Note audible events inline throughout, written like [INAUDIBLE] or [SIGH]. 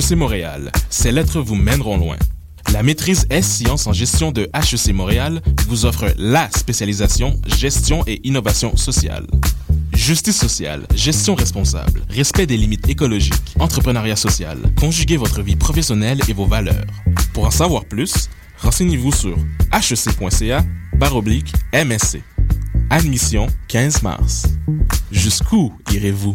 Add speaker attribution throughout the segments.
Speaker 1: HEC Montréal, ces lettres vous mèneront loin. La maîtrise S-Sciences en gestion de HEC Montréal vous offre la spécialisation gestion et innovation sociale. Justice sociale, gestion responsable, respect des limites écologiques, entrepreneuriat social, conjuguez votre vie professionnelle et vos valeurs. Pour en savoir plus, renseignez-vous sur hec.ca baroblique MSC. Admission 15 mars. Jusqu'où irez-vous?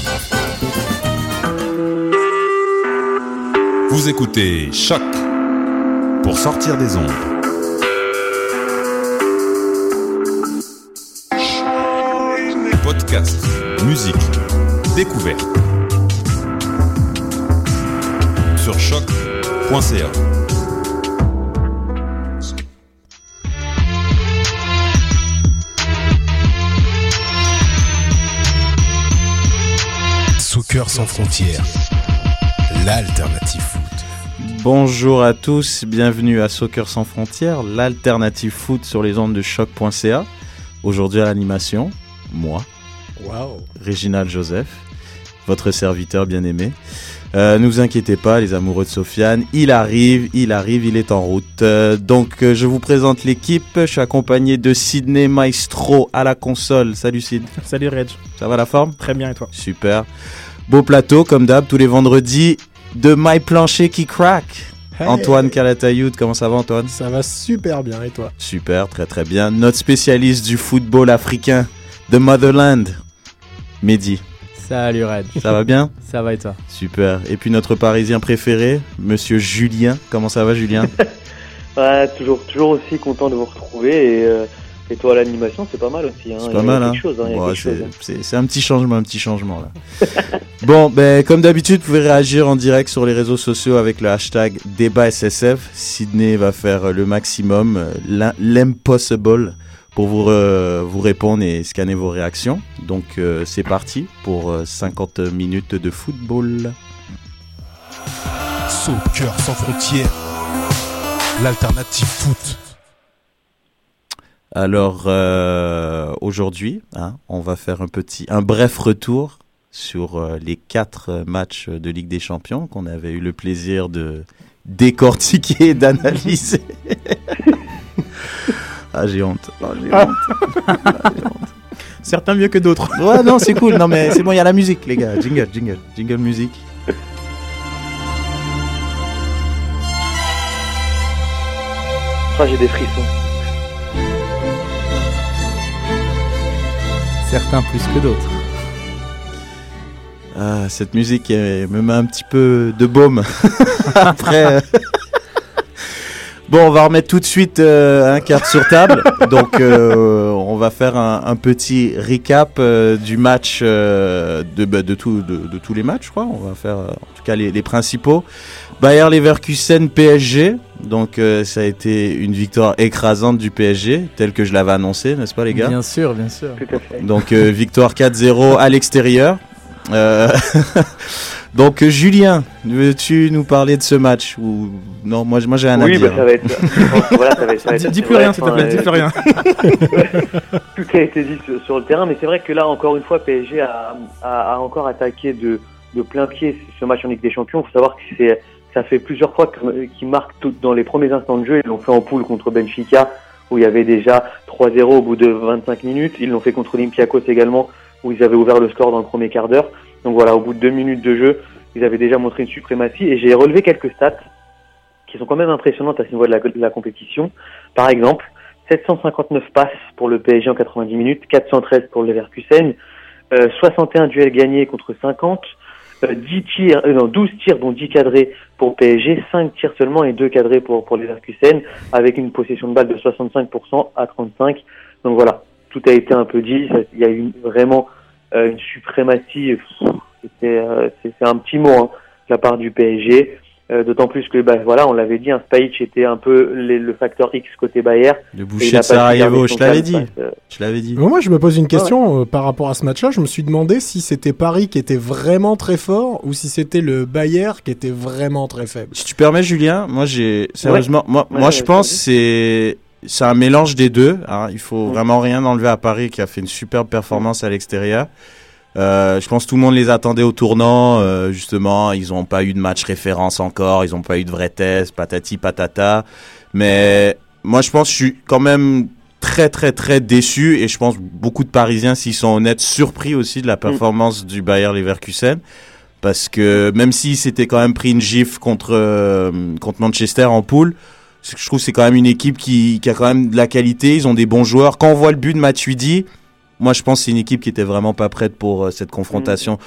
Speaker 2: Vous écoutez Choc pour sortir des ondes. Podcast, musique, découverte. Sur choc.ca.
Speaker 3: Soccer sans frontières, l'alternative.
Speaker 4: Bonjour à tous, bienvenue à Soccer sans frontières, l'alternative foot sur les ondes de choc.ca. Aujourd'hui à l'animation, moi,
Speaker 3: Waouh.
Speaker 4: Réginald Joseph, votre serviteur bien-aimé. Euh, ne vous inquiétez pas, les amoureux de Sofiane, il arrive, il arrive, il est en route. Euh, donc, euh, je vous présente l'équipe. Je suis accompagné de Sydney Maestro à la console. Salut Sid.
Speaker 5: Salut Reg,
Speaker 4: Ça va la forme?
Speaker 5: Très bien et toi?
Speaker 4: Super. Beau plateau, comme d'hab, tous les vendredis, de My Plancher qui crack.
Speaker 5: Hey.
Speaker 4: Antoine Calatayoud, comment ça va Antoine?
Speaker 5: Ça va super bien et toi?
Speaker 4: Super, très très bien. Notre spécialiste du football africain, The Motherland, Mehdi.
Speaker 6: Salut Red,
Speaker 4: Ça va bien?
Speaker 6: Ça va et toi?
Speaker 4: Super. Et puis notre Parisien préféré, Monsieur Julien. Comment ça va Julien? [LAUGHS]
Speaker 7: Ouais, toujours, toujours aussi content de vous retrouver et, euh, et toi l'animation, c'est pas mal aussi. Hein.
Speaker 4: C'est pas
Speaker 7: a
Speaker 4: mal, hein
Speaker 7: hein,
Speaker 4: c'est-
Speaker 7: hein.
Speaker 4: C'est un petit changement, un petit changement là. [LAUGHS] bon, ben comme d'habitude, vous pouvez réagir en direct sur les réseaux sociaux avec le hashtag débat SSF. Sydney va faire le maximum, euh, l'im- l'impossible, pour vous, vous répondre et scanner vos réactions. Donc euh, c'est parti pour euh, 50 minutes de football.
Speaker 3: Soccer sans frontières, l'alternative foot.
Speaker 4: Alors euh, aujourd'hui, hein, on va faire un petit, un bref retour sur euh, les quatre matchs de Ligue des Champions qu'on avait eu le plaisir de décortiquer et [LAUGHS] d'analyser. [LAUGHS] ah j'ai honte. Oh, j'ai honte.
Speaker 5: Certains mieux que d'autres. [LAUGHS]
Speaker 4: Ouais non c'est cool. Non mais c'est bon il y a la musique les gars. Jingle jingle jingle musique.
Speaker 7: Ah, j'ai des frissons.
Speaker 6: Certains plus que d'autres.
Speaker 4: Ah, cette musique me met un petit peu de baume. [LAUGHS] Après. euh, Bon, on va remettre tout de suite euh, un carte sur table. Donc, euh, on va faire un, petit recap euh, du match, de, bah, de, de, tous les matchs, je crois. On va faire, en tout cas, les, les principaux. Bayer Leverkusen PSG. Donc, euh, ça a été une victoire écrasante du PSG, telle que je l'avais annoncé, n'est-ce pas, les gars?
Speaker 6: Bien sûr, bien sûr.
Speaker 7: Tout à fait.
Speaker 4: donc euh, victoire 4-0 à l'extérieur. Euh, [LAUGHS] Donc Julien, veux-tu nous parler de ce match ou non? Moi, j'ai un
Speaker 7: oui,
Speaker 4: à
Speaker 7: bah, ça va être. voilà, ça va être, ça va [LAUGHS] être
Speaker 5: Dis,
Speaker 7: assez
Speaker 5: dis plus rien, s'il te plaît,
Speaker 7: hein,
Speaker 5: dis plus rien.
Speaker 7: tout a été dit sur, sur le terrain, mais c'est vrai que là, encore une fois, PSG a, a, a encore attaqué de, de plein pied ce match en Ligue des Champions. Il faut savoir que c'est, ça fait plusieurs fois qu'ils marquent tout dans les premiers instants de jeu. Ils l'ont fait en poule contre Benfica, où il y avait déjà 3-0 au bout de 25 minutes. Ils l'ont fait contre Olympiakos également, où ils avaient ouvert le score dans le premier quart d'heure. Donc voilà, au bout de deux minutes de jeu, ils avaient déjà montré une suprématie. Et j'ai relevé quelques stats qui sont quand même impressionnantes à ce niveau de la, compétition. Par exemple, 759 passes pour le PSG en 90 minutes, 413 pour le Leverkusen, euh, 61 duels gagnés contre 50, euh, 10 tirs, euh, non, 12 tirs dont 10 cadrés pour PSG, 5 tirs seulement et 2 cadrés pour, pour les Leverkusen, avec une possession de balle de 65% à 35. Donc voilà, tout a été un peu dit, il y a eu vraiment euh, une suprématie, euh, c'est un petit mot, hein. la part du PSG. Euh, D'autant plus que, bah, voilà, on l'avait dit, un Spahic était un peu les- le facteur X côté Bayern.
Speaker 4: Le boucher de Sarajevo, je l'avais dit.
Speaker 7: face, euh,
Speaker 4: Je l'avais dit.
Speaker 5: Mais Moi, je me pose une question euh, par rapport à ce match-là. Je me suis demandé si c'était Paris qui était vraiment très fort ou si c'était le Bayern qui était vraiment très faible.
Speaker 4: Si tu permets, Julien, moi j'ai sérieusement, moi,
Speaker 7: Ouais,
Speaker 4: moi
Speaker 7: ouais,
Speaker 4: je pense c'est c'est un mélange des deux. Hein. Il faut vraiment rien enlever à Paris qui a fait une superbe performance à l'extérieur. Euh, je pense que tout le monde les attendait au tournant. euh, justement, ils n'ont pas eu de match référence encore. Ils n'ont pas eu de vrai test, patati patata. Mais moi, je pense que je suis quand même très très très déçu et je pense beaucoup de Parisiens, s'ils sont honnêtes, surpris aussi de la performance du Bayer Leverkusen. Parce que même s'ils s'étaient quand même pris une gifle contre, euh, contre Manchester en poule, je trouve que c'est quand même une équipe qui, qui a quand même de la qualité. Ils ont des bons joueurs. Quand on voit le but de Matuidi, moi je pense que c'est une équipe qui était vraiment pas prête pour euh, cette confrontation.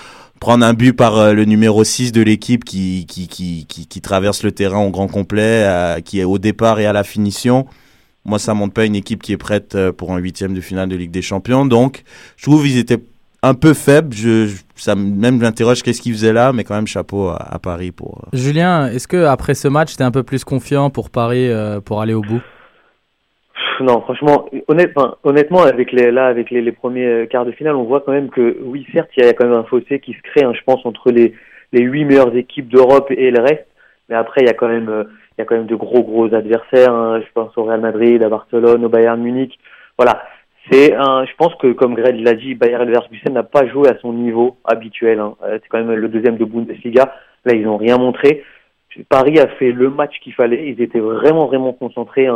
Speaker 4: Prendre un but par euh, le numéro 6 de l'équipe qui, qui, qui, qui, qui traverse le terrain au grand complet, qui est au départ et à la finition. Moi, ça montre pas une équipe qui est prête euh, pour un huitième de finale de Ligue des Champions. Donc, je trouve qu'ils étaient un peu faibles. Je, je- ça même m'interroge qu'est-ce qu'ils faisaient là, mais quand même chapeau à, à Paris pour.
Speaker 6: Julien, est-ce que après ce match, t'es un peu plus confiant pour Paris euh, pour aller au bout?
Speaker 7: Non, franchement, honnêtement, avec les, là, avec les, premiers euh, quarts de finale, on voit quand même que, oui, certes, il y a quand même un fossé qui se crée, hein, je pense, entre les, les huit meilleures équipes d'Europe et le reste. Mais après, il y a quand même, euh, il y a quand même de gros, gros adversaires. hein. Je pense au Real Madrid, à Barcelone, au Bayern Munich. Voilà. C'est un, je pense que, comme Greg l'a dit, Bayern Leverkusen n'a pas joué à son niveau habituel. hein. Euh, C'est quand même le deuxième de Bundesliga. Là, ils n'ont rien montré. Paris a fait le match qu'il fallait. Ils étaient vraiment, vraiment concentrés.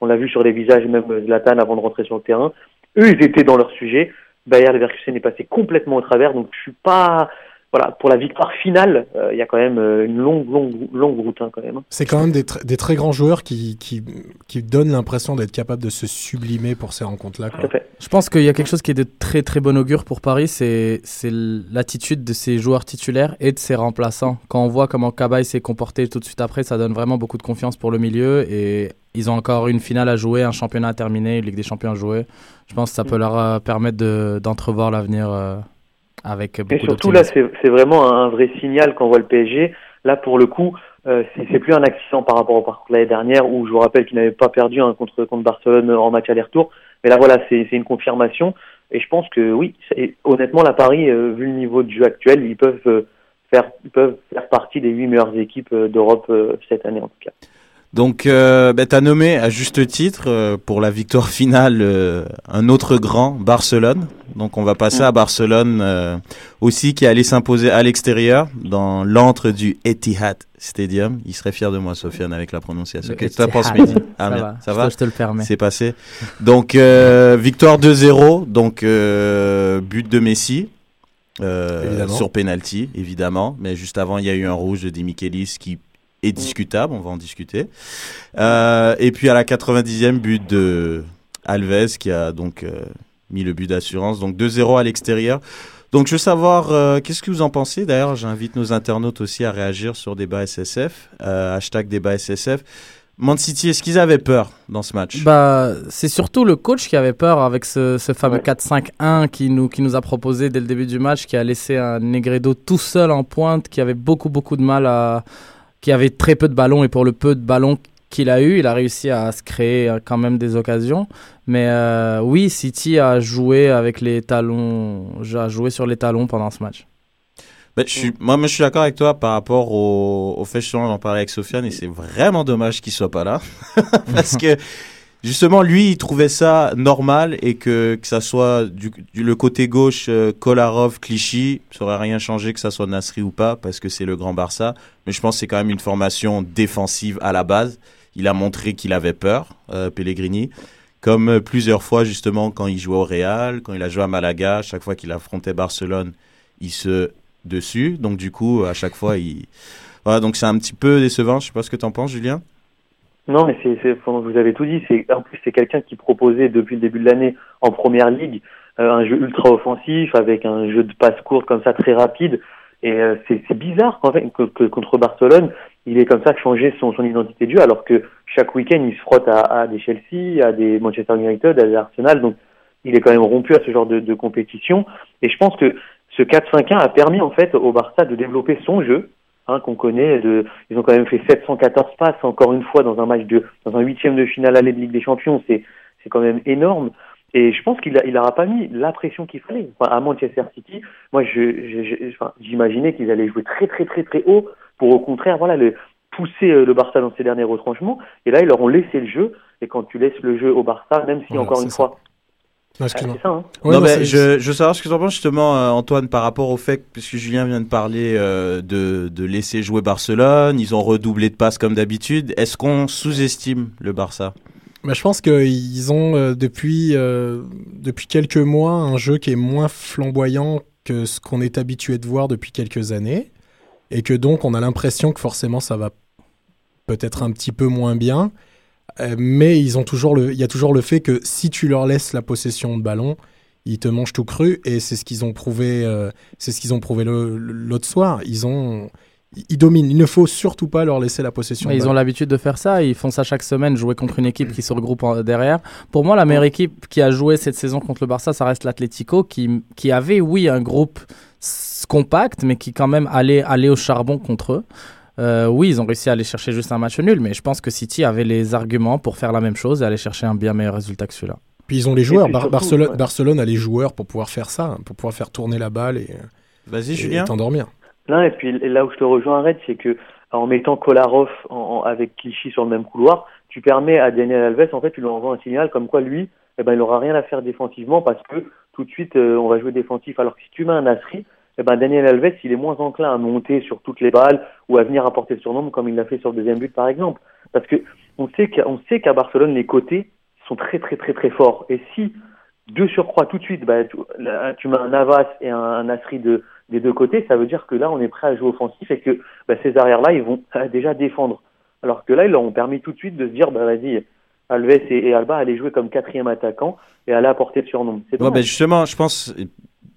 Speaker 7: On l'a vu sur les visages même de Zlatan avant de rentrer sur le terrain. Eux, ils étaient dans leur sujet. Bayer Leverkusen est passé complètement au travers. Donc, je suis pas, voilà, pour la victoire finale, euh, il y a quand même euh, une longue, longue, longue route, hein, quand même. hein.
Speaker 5: C'est quand même des, tr- des très grands joueurs qui, qui, qui donnent l'impression d'être capables de se sublimer pour ces rencontres-là.
Speaker 6: Je pense qu'il y a quelque chose qui est de très très bon augure pour Paris, c'est c'est l'attitude de ses joueurs titulaires et de ses remplaçants. Quand on voit comment Cabaye s'est comporté tout de suite après, ça donne vraiment beaucoup de confiance pour le milieu et ils ont encore une finale à jouer, un championnat à terminer, une Ligue des Champions à jouer. Je pense que ça peut leur euh, permettre de- d'entrevoir l'avenir euh, avec
Speaker 7: Et surtout, là, c'est vraiment un vrai signal qu'on voit le PSG. Là, pour le coup, euh, c'est plus un accident par rapport au parcours de l'année dernière où je vous rappelle qu'ils n'avaient pas perdu hein, contre, contre Barcelone en match aller-retour. Mais là, voilà, c'est une confirmation. Et je pense que oui, honnêtement, la Paris, euh, vu le niveau de jeu actuel, ils peuvent euh, faire, ils peuvent faire partie des huit meilleures équipes euh, d'Europe euh, cette année en tout cas.
Speaker 4: Donc, euh, bah, tu as nommé à juste titre euh, pour la victoire finale euh, un autre grand, Barcelone. Donc, on va passer à Barcelone euh, aussi qui est allé s'imposer à l'extérieur dans l'antre du Etihad Stadium. Il serait fier de moi, Sofiane, avec la prononciation. Qu'est-ce que tu penses. Mehdi Ah,
Speaker 6: Ça va,
Speaker 4: Ça
Speaker 6: je
Speaker 4: va
Speaker 6: te- je te le permets.
Speaker 4: C'est passé. Donc, euh, victoire 2-0. Donc, euh, but de Messi. euh, sur penalty, évidemment. Mais juste avant, il y a eu un rouge de Di Michelis qui est discutable. On va en discuter. Euh, et puis à la 90e, but de Alves qui a donc euh, mis le but d'assurance. Donc 2-0 à l'extérieur. Donc je veux savoir, euh, qu'est-ce que vous en pensez? D'ailleurs, j'invite nos internautes aussi à réagir sur débat SSF. Euh, hashtag débat SSF. Man City, est-ce qu'ils avaient peur dans ce match?
Speaker 6: Bah, c'est surtout le coach qui avait peur avec ce, ce fameux
Speaker 7: Ouais.
Speaker 6: 4-5-1 qui nous, qui nous a proposé dès le début du match, qui a laissé un Negredo tout seul en pointe, qui avait beaucoup, beaucoup de mal à. Qui avait très peu de ballons et pour le peu de ballons qu'il a eu, il a réussi à se créer euh, quand même des occasions. Mais euh, oui, City a joué avec les talons, a joué sur les talons pendant ce match.
Speaker 4: Ben, moi, je suis d'accord avec toi par rapport au, au fait, j'en parlais avec Sofiane et c'est vraiment dommage qu'il soit pas là. [LAUGHS] Parce que, justement, lui, il trouvait ça normal et que, que ça soit du, du- le côté gauche, euh, Kolarov, Clichy, ça aurait rien changé que ça soit Nasri ou pas parce que c'est le grand Barça. Mais je pense que c'est quand même une formation défensive à la base. Il a montré qu'il avait peur, euh, Pellegrini. Comme euh, plusieurs fois, justement, quand il jouait au Real, quand il a joué à Malaga, chaque fois qu'il affrontait Barcelone, il se dessus. Donc du coup, à chaque fois, il... Voilà, donc c'est un petit peu décevant. Je sais pas ce que tu en penses, Julien.
Speaker 7: Non, mais c'est, vous avez tout dit. C'est, en plus, c'est quelqu'un qui proposait depuis le début de l'année en première ligue euh, un jeu ultra offensif avec un jeu de passe courte comme ça très rapide. Et euh, c'est, bizarre qu'en fait, que, contre Barcelone, il est comme ça changé son, identité de jeu, alors que chaque week-end, il se frotte à, à des Chelsea, à des Manchester United, à des Arsenal. Donc, il est quand même rompu à ce genre de, de compétition. Et je pense que ce 4-5-1 a permis en fait au Barça de développer son jeu, hein, qu'on connaît. De, ils ont quand même fait 714 passes encore une fois dans un match de dans un huitième de finale aller de Ligue des Champions. C'est c'est quand même énorme. Et je pense qu'il n'aura pas mis la pression qu'il fallait. Enfin, à Manchester City, moi, je, j'imaginais qu'ils allaient jouer très, très, très, très haut pour, au contraire, voilà, le, pousser euh, le Barça dans ses derniers retranchements. Et là, ils leur ont laissé le jeu. Et quand tu laisses le jeu au Barça, même si, encore une fois,
Speaker 5: non,
Speaker 4: ça. Hein. non, mais je, je veux savoir ce que tu en penses justement, euh, Antoine, par rapport au fait, puisque Julien vient de parler euh, de, de laisser jouer Barcelone, ils ont redoublé de passes comme d'habitude. Est-ce qu'on sous-estime le Barça?
Speaker 5: Bah, je pense qu'ils ont euh, depuis, euh, depuis quelques mois un jeu qui est moins flamboyant que ce qu'on est habitué de voir depuis quelques années. Et que donc on a l'impression que forcément ça va peut-être un petit peu moins bien. Euh, mais ils ont toujours le, il y a toujours le fait que si tu leur laisses la possession de ballon, ils te mangent tout cru. Et c'est ce qu'ils ont prouvé, c'est ce qu'ils ont prouvé l'autre soir. Ils ont, ils dominent. Il ne faut surtout pas leur laisser la possession.
Speaker 6: ils ont l'habitude de faire ça. Ils font ça chaque semaine, jouer contre une équipe qui se regroupe derrière. Pour moi, la meilleure équipe qui a joué cette saison contre le Barça, ça reste l'Atlético, qui, qui avait, oui, un groupe compact, mais qui quand même allait, aller au charbon contre eux. Euh, oui, ils ont réussi à aller chercher juste un match nul, mais je pense que City avait les arguments pour faire la même chose et aller chercher un bien meilleur résultat que celui-là.
Speaker 5: Puis ils ont les joueurs. Barcelone, Barcelone a les joueurs pour pouvoir faire ça, pour pouvoir faire tourner la balle et,
Speaker 4: Vas-y, Julien.
Speaker 5: t'endormir
Speaker 7: et puis là où je te rejoins, Red, c'est que en mettant Kolarov en, avec Clichy sur le même couloir, tu permets à Daniel Alves, en fait, tu lui envoies un signal comme quoi lui, eh ben, il n'aura rien à faire défensivement parce que tout de suite, euh, on va jouer défensif. Alors que si tu mets un Nasri, eh ben, Daniel Alves, il est moins enclin à monter sur toutes les balles ou à venir apporter le surnombre comme il l'a fait sur le deuxième but, par exemple. Parce que on sait qu'à Barcelone, les côtés sont très, très, très, très forts. Et si deux surcroît tout de suite, bah, tu, mets un Navas et un, un Nasri de, des deux côtés, ça veut dire que là, on est prêt à jouer offensif et que bah, ces arrières-là, ils vont déjà défendre. Alors que là, ils leur ont permis tout de suite de se dire, bah, vas-y, Alves et, Alba allaient jouer comme quatrième attaquant et allaient apporter le surnom.
Speaker 4: Ouais, bah, justement, je pense,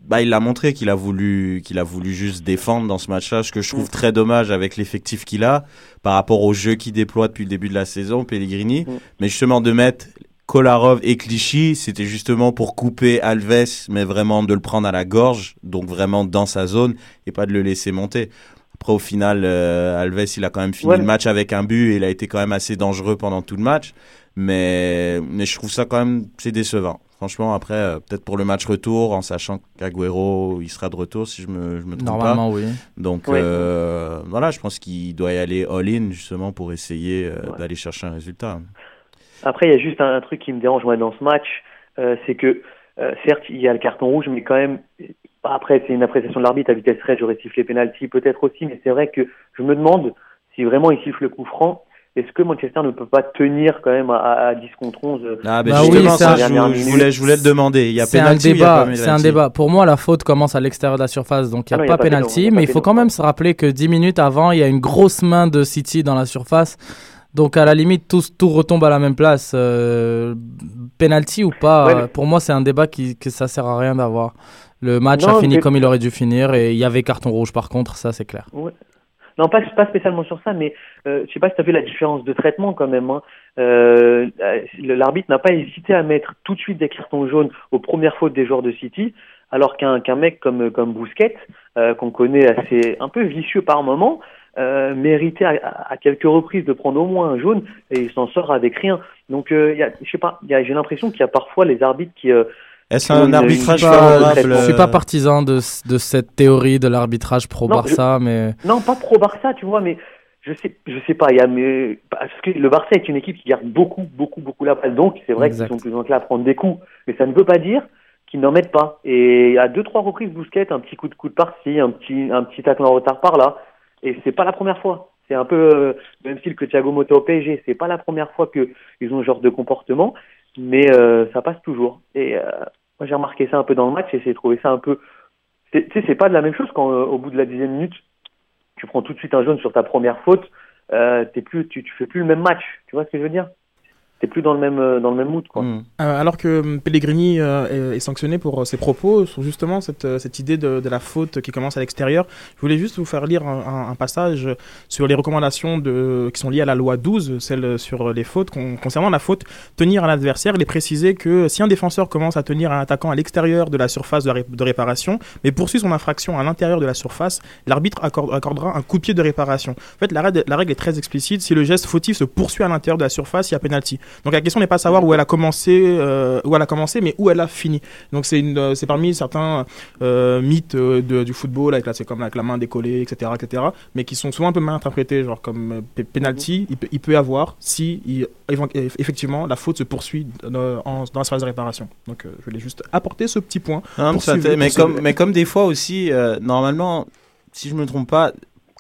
Speaker 4: bah, il a montré qu'il a voulu, qu'il a voulu juste défendre dans ce match-là, ce que je trouve mm. très dommage avec l'effectif qu'il a par rapport au jeu qu'il déploie depuis le début de la saison, Pellegrini. Mm. Mais justement, de mettre Kolarov et Clichy, c'était justement pour couper Alves, mais vraiment de le prendre à la gorge, donc vraiment dans sa zone, et pas de le laisser monter. Après, au final, euh, Alves, il a quand même fini le match avec un but, et il a été quand même assez dangereux pendant tout le match. Mais, mais je trouve ça quand même, c'est décevant. Franchement, après, euh, peut-être pour le match retour, en sachant qu'Aguero, il sera de retour, si je me, je me trompe
Speaker 6: Normalement, oui.
Speaker 4: Donc, euh, voilà, je pense qu'il doit y aller all-in, justement, pour essayer d'aller chercher un résultat.
Speaker 7: Après, il y a juste un, truc qui me dérange moi dans ce match, euh, c'est que euh, certes il y a le carton rouge, mais quand même après c'est une appréciation de l'arbitre à vitesse réelle, j'aurais sifflé penalty peut-être aussi, mais c'est vrai que je me demande si vraiment il siffle le coup franc. Est-ce que Manchester ne peut pas tenir quand même à, à 10 contre 11
Speaker 4: euh, Ah, ben bah oui, ça, je, je, voulais, je voulais le demander. Il y a
Speaker 6: c'est un débat. C'est un débat. Pour moi, la faute commence à l'extérieur de la surface, donc il n'y a, ah pas, penalty. Mais il faut quand même se rappeler que 10 minutes avant, il y a une grosse main de City dans la surface. Donc à la limite, tout, tout retombe à la même place. Euh, penalty ou pas, pour moi c'est un débat qui que ça sert à rien d'avoir. Le match a fini comme il aurait dû finir et il y avait carton rouge par contre, ça c'est clair.
Speaker 7: Non, pas, pas spécialement sur ça, mais euh, je sais pas si tu as vu la différence de traitement quand même. Hein. Euh, L'arbitre n'a pas hésité à mettre tout de suite des cartons jaunes aux premières fautes des joueurs de City, alors qu'un qu'un mec comme, comme Bousquet, euh, qu'on connaît assez un peu vicieux par moment, euh, mérité à, quelques reprises de prendre au moins un jaune et il s'en sort avec rien. Donc, euh, je sais pas, j'ai l'impression qu'il y a parfois les arbitres qui. Euh,
Speaker 4: Est-ce un arbitrage favorable
Speaker 6: Je suis pas partisan de, de cette théorie de l'arbitrage pro Barça, mais
Speaker 7: non, pas pro Barça, tu vois, mais je sais, je sais pas. Il y a, mais parce que le Barça est une équipe qui garde beaucoup, beaucoup, beaucoup la balle. Donc, c'est vrai qu'ils sont plus enclins à prendre des coups, mais ça ne veut pas dire qu'ils n'en mettent pas. Et à deux, trois reprises, Bousquet, un petit coup de coup de par-ci, un petit, un petit tacle en retard par là. Et c'est pas la première fois. C'est un peu euh, le même style que Thiago Motta au PSG. C'est pas la première fois qu'ils ont ce genre de comportement, mais euh, ça passe toujours. Et euh, moi j'ai remarqué ça un peu dans le match et j'ai trouvé ça un peu. Tu sais, c'est pas de la même chose quand au bout de la dixième minute, tu prends tout de suite un jaune sur ta première faute. t'es plus, tu, tu fais plus le même match. Tu vois ce que je veux dire? T'es plus dans le même euh, dans le même mood quoi.
Speaker 4: Mm.
Speaker 8: Euh, alors que hum, Pellegrini euh, est, est sanctionné pour euh, ses propos sur justement cette, euh, cette idée de, de la faute qui commence à l'extérieur, je voulais juste vous faire lire un, passage sur les recommandations de, qui sont liées à la loi 12, celle sur les fautes. Con- concernant la faute, tenir un adversaire, il est précisé que si un défenseur commence à tenir un attaquant à l'extérieur de la surface de, ré- de réparation, mais poursuit son infraction à l'intérieur de la surface, l'arbitre accorde- accordera un coup de pied de réparation. En fait, la règle, la règle est très explicite. Si le geste fautif se poursuit à l'intérieur de la surface, il y a pénalty. Donc la question n'est pas de savoir où elle a commencé, euh, où elle a commencé, mais où elle a fini. Donc c'est une, euh, c'est parmi certains euh, mythes de- du football, avec la, c'est comme avec la main décollée, etc., etc., mais qui sont souvent un peu mal interprétés, genre comme pe- penalty, il peut, il peut avoir si il- effectivement la faute se poursuit en- dans la phase de réparation. Donc je voulais juste apporter ce petit point.
Speaker 4: Non, mais, mais comme, mais comme des fois aussi, normalement, si je me trompe pas,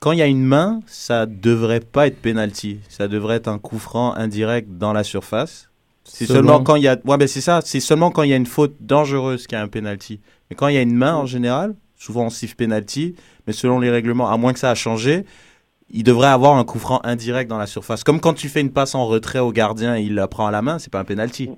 Speaker 4: quand il y a une main, ça devrait pas être penalty. Ça devrait être un coup franc indirect dans la surface. C'est seulement quand il y a, ouais, ben c'est ça. C'est seulement quand il y a une faute dangereuse qu'il y a un penalty. Mais quand il y a une main en général, souvent on siffle penalty, mais selon les règlements, à moins que ça a changé, il devrait avoir un coup franc indirect dans la surface. Comme quand tu fais une passe en retrait au gardien, et il la prend à la main, c'est pas un penalty.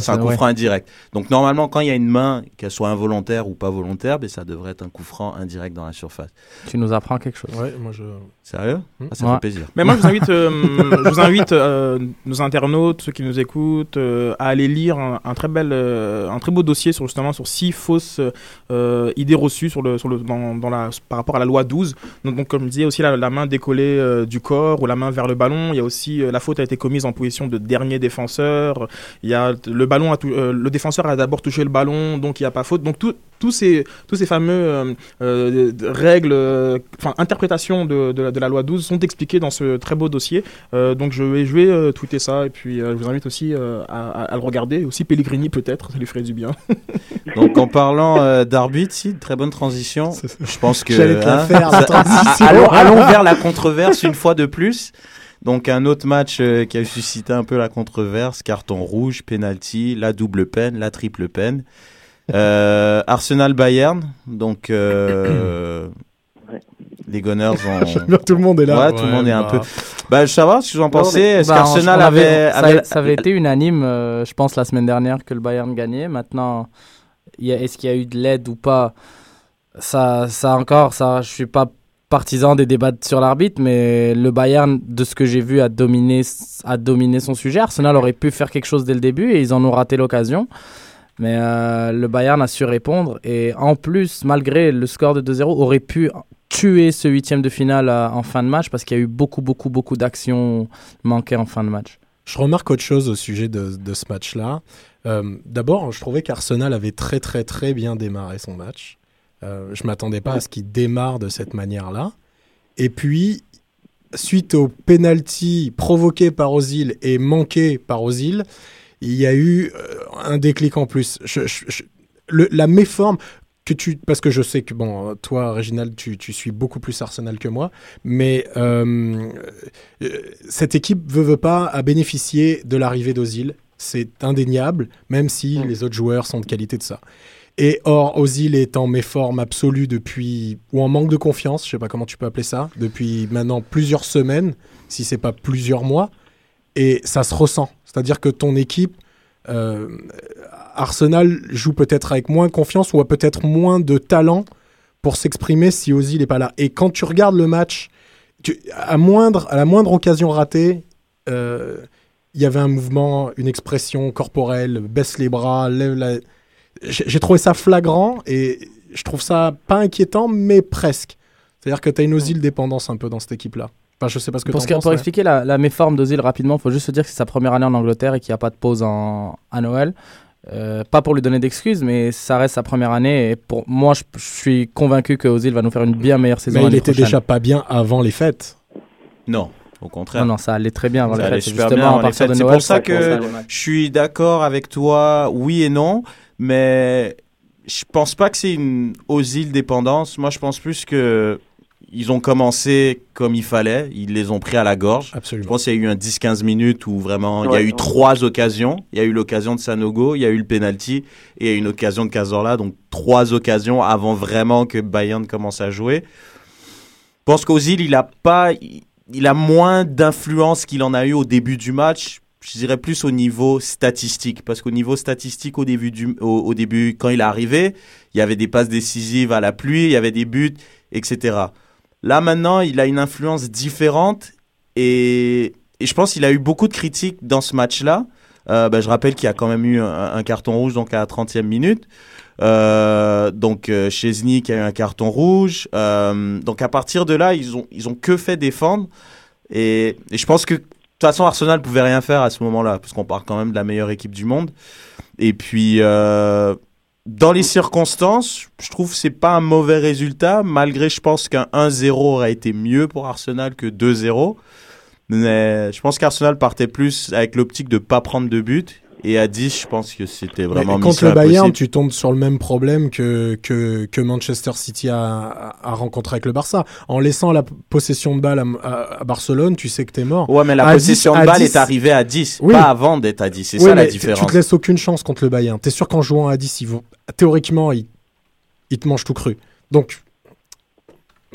Speaker 4: C'est un coup
Speaker 6: ouais.
Speaker 4: franc indirect. Donc normalement, quand il y a une main, qu'elle soit involontaire ou pas volontaire, ben, ça devrait être un coup franc indirect dans la surface.
Speaker 6: Tu nous apprends quelque chose.
Speaker 5: Ouais, moi je.
Speaker 4: Sérieux?
Speaker 5: Hmm.
Speaker 4: ah, Ça
Speaker 6: Ouais.
Speaker 4: fait plaisir.
Speaker 8: Mais moi, je vous invite, euh, [LAUGHS] je vous invite euh, nos internautes, ceux qui nous écoutent, euh, à aller lire un, un très bel, euh, un très beau dossier sur justement sur six fausses euh, idées reçues sur le, sur le, dans, dans la, par rapport à la loi 12. Donc, donc comme je disais aussi, la, la main décollée euh, du corps ou la main vers le ballon. Il y a aussi euh, la faute a été commise en position de dernier défenseur. Il y a le ballon, a tou- euh, le défenseur a d'abord touché le ballon, donc il n'y a pas faute. Donc tout- tous ces, tous ces fameux euh, euh, règles, euh, enfin interprétations de, de, la- de la loi 12 sont expliquées dans ce très beau dossier. Euh, donc je vais, je vais euh, tweeter ça et puis euh, je vous invite aussi euh, à, à- à le regarder. Aussi Pellegrini peut-être, ça lui ferait du bien. [LAUGHS]
Speaker 4: Donc en parlant euh, d'arbitre, si, très bonne transition. Je pense que
Speaker 5: J'allais te la
Speaker 4: hein,
Speaker 5: faire, la transition. [LAUGHS]
Speaker 4: allons, allons [LAUGHS] vers la controverse une fois de plus. Donc un autre match euh, qui a suscité un peu la controverse, carton rouge, penalty, la double peine, la triple peine. Euh, [LAUGHS] Arsenal Bayern, donc euh, les Gunners ont. [LAUGHS]
Speaker 5: Tout le monde est là.
Speaker 4: Ouais, tout le monde est un
Speaker 5: bah,
Speaker 4: peu. Bah, je sais pas ce que vous en pensez. Est-ce
Speaker 6: Bah,
Speaker 4: qu'Arsenal
Speaker 6: avait-
Speaker 4: avait,
Speaker 6: ça,
Speaker 4: avait-
Speaker 6: ça avait été unanime, euh, je pense, la semaine dernière que le Bayern gagnait. Maintenant, est-ce qu'il y a eu de l'aide ou pas? Ça, ça encore, ça, je suis pas partisan des débats sur l'arbitre, mais le Bayern, de ce que j'ai vu, a dominé, a dominé son sujet. Arsenal aurait pu faire quelque chose dès le début et ils en ont raté l'occasion. Mais euh, le Bayern a su répondre et en plus, malgré le score de 2-0, aurait pu tuer ce huitième de finale euh, en fin de match parce qu'il y a eu beaucoup, beaucoup, beaucoup d'actions manquées en fin de match.
Speaker 5: Je remarque autre chose au sujet de, de ce match-là. Euh, D'abord, je trouvais qu'Arsenal avait très très très bien démarré son match. Euh, je m'attendais pas à ce qu'il démarre de cette manière-là. Et puis, suite au penalty provoqué par Ozil et manqué par Ozil, il y a eu euh, un déclic en plus. Je- je- je- le- la méforme que tu, parce que je sais que bon, toi, Réginald, tu, tu suis beaucoup plus Arsenal que moi, mais euh, euh, cette équipe veut, veut pas à bénéficier de l'arrivée d'Ozil. C'est indéniable, même si les autres joueurs sont de qualité de ça. Et or, Ozil est en méforme absolue depuis, ou en manque de confiance, je sais pas comment tu peux appeler ça, depuis maintenant plusieurs semaines, si c'est pas plusieurs mois, et ça se ressent. C'est-à-dire que ton équipe, euh, Arsenal joue peut-être avec moins confiance ou a peut-être moins de talent pour s'exprimer si Ozil n'est pas là. Et quand tu regardes le match, tu- à, moindre, à la moindre occasion ratée, euh, il y avait un mouvement, une expression corporelle, baisse les bras, lève la... J'ai trouvé ça flagrant et je trouve ça pas inquiétant, mais presque. C'est-à-dire que tu as une Ozil dépendance un peu dans cette équipe-là. Enfin, je sais pas ce que
Speaker 6: Pour, ce
Speaker 5: penses,
Speaker 6: pour
Speaker 5: mais-
Speaker 6: expliquer la, la méforme d'Ozil rapidement, il faut juste se dire que c'est sa première année en Angleterre et qu'il n'y a pas de pause en, à Noël. Euh, pas pour lui donner d'excuses, mais ça reste sa première année. Et pour moi, je, je suis convaincu que Ozil va nous faire une bien meilleure saison.
Speaker 5: Mais il était
Speaker 6: prochaine.
Speaker 5: déjà pas bien avant les fêtes.
Speaker 4: Non, au contraire.
Speaker 6: Non, non, ça allait très bien avant
Speaker 4: Ça
Speaker 6: les fêtes. C'est justement
Speaker 4: bien
Speaker 6: à
Speaker 4: avant les
Speaker 6: partir de
Speaker 4: fêtes. C'est
Speaker 6: Noël.
Speaker 4: pour ça que je suis d'accord avec toi, oui et non, mais je pense pas que c'est une Ozil dépendance. Moi, je pense plus que ils ont commencé comme il fallait. Ils les ont pris à la gorge. Je
Speaker 5: Absolument.
Speaker 4: pense qu'il y a eu un 10-15 minutes où vraiment il y a eu
Speaker 7: ouais.
Speaker 4: trois occasions. Il y a eu l'occasion de Sanogo, il y a eu le penalty et il y a eu une occasion de Cazorla. Donc trois occasions avant vraiment que Bayern commence à jouer. Je pense qu'Ozil, il a pas, il a moins d'influence qu'il en a eu au début du match. Je dirais plus au niveau statistique. Parce qu'au niveau statistique, au début, du, au, début, quand il est arrivé, il y avait des passes décisives à la pluie, il y avait des buts, etc. Là, maintenant, il a une influence différente et, et je pense qu'il a eu beaucoup de critiques dans ce match-là. Euh, ben, je rappelle qu'il y a quand même eu un, carton rouge donc à la 30e minute. Euh, donc euh, Chesney qui a eu un carton rouge. Euh, donc à partir de là, ils ont ils ont que fait défendre et, et je pense que toute façon Arsenal pouvait rien faire à ce moment-là parce qu'on parle quand même de la meilleure équipe du monde. Et puis euh, dans les circonstances, je trouve que c'est pas un mauvais résultat malgré je pense qu'un 1-0 aurait été mieux pour Arsenal que 2-0. Mais je pense qu'Arsenal partait plus avec l'optique de pas prendre de but. Et à 10, je pense que c'était vraiment
Speaker 5: Mais contre le Bayern, tu tombes sur le même problème que, que, que Manchester City a, a, rencontré avec le Barça. En laissant la possession de balle à, à- à Barcelone, tu sais que t'es mort.
Speaker 4: Ouais, mais la
Speaker 5: À
Speaker 4: possession
Speaker 5: 10,
Speaker 4: de balle
Speaker 5: 10.
Speaker 4: est arrivée à 10,
Speaker 5: Oui.
Speaker 4: pas avant d'être à 10. C'est
Speaker 5: Oui,
Speaker 4: ça la différence.
Speaker 5: Tu te laisses aucune chance contre le Bayern. T'es sûr qu'en jouant à 10, ils vont, théoriquement, ils, ils te mangent tout cru. Donc,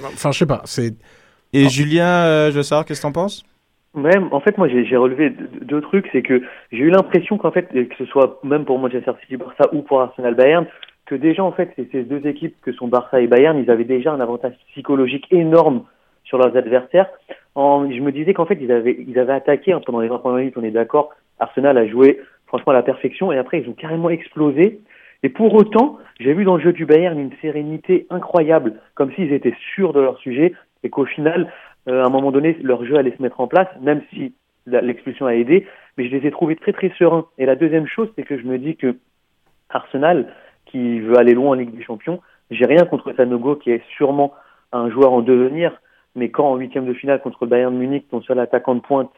Speaker 5: enfin, je sais pas. C'est
Speaker 4: Et Julien, euh, je veux savoir, qu'est-ce que t'en penses?
Speaker 7: Ouais, en fait, moi, j'ai relevé deux, trucs. C'est que j'ai eu l'impression qu'en fait, que ce soit même pour Manchester City Barça ou pour Arsenal Bayern, que déjà, en fait, ces- deux équipes que sont Barça et Bayern, ils avaient déjà un avantage psychologique énorme sur leurs adversaires. En, je me disais qu'en fait, ils avaient, ils avaient attaqué hein, pendant les 20 premières minutes, on est d'accord. Arsenal a joué franchement à la perfection et après, ils ont carrément explosé. Et pour autant, j'ai vu dans le jeu du Bayern une sérénité incroyable, comme s'ils étaient sûrs de leur sujet et qu'au final, à un moment donné, leur jeu allait se mettre en place, même si l'expulsion a aidé. Mais je les ai trouvés très très sereins. Et la deuxième chose, c'est que je me dis que Arsenal, qui veut aller loin en Ligue des Champions, j'ai rien contre Sanogo, qui est sûrement un joueur en devenir. Mais quand en huitième de finale contre Bayern Munich, ton seul attaquant de pointe,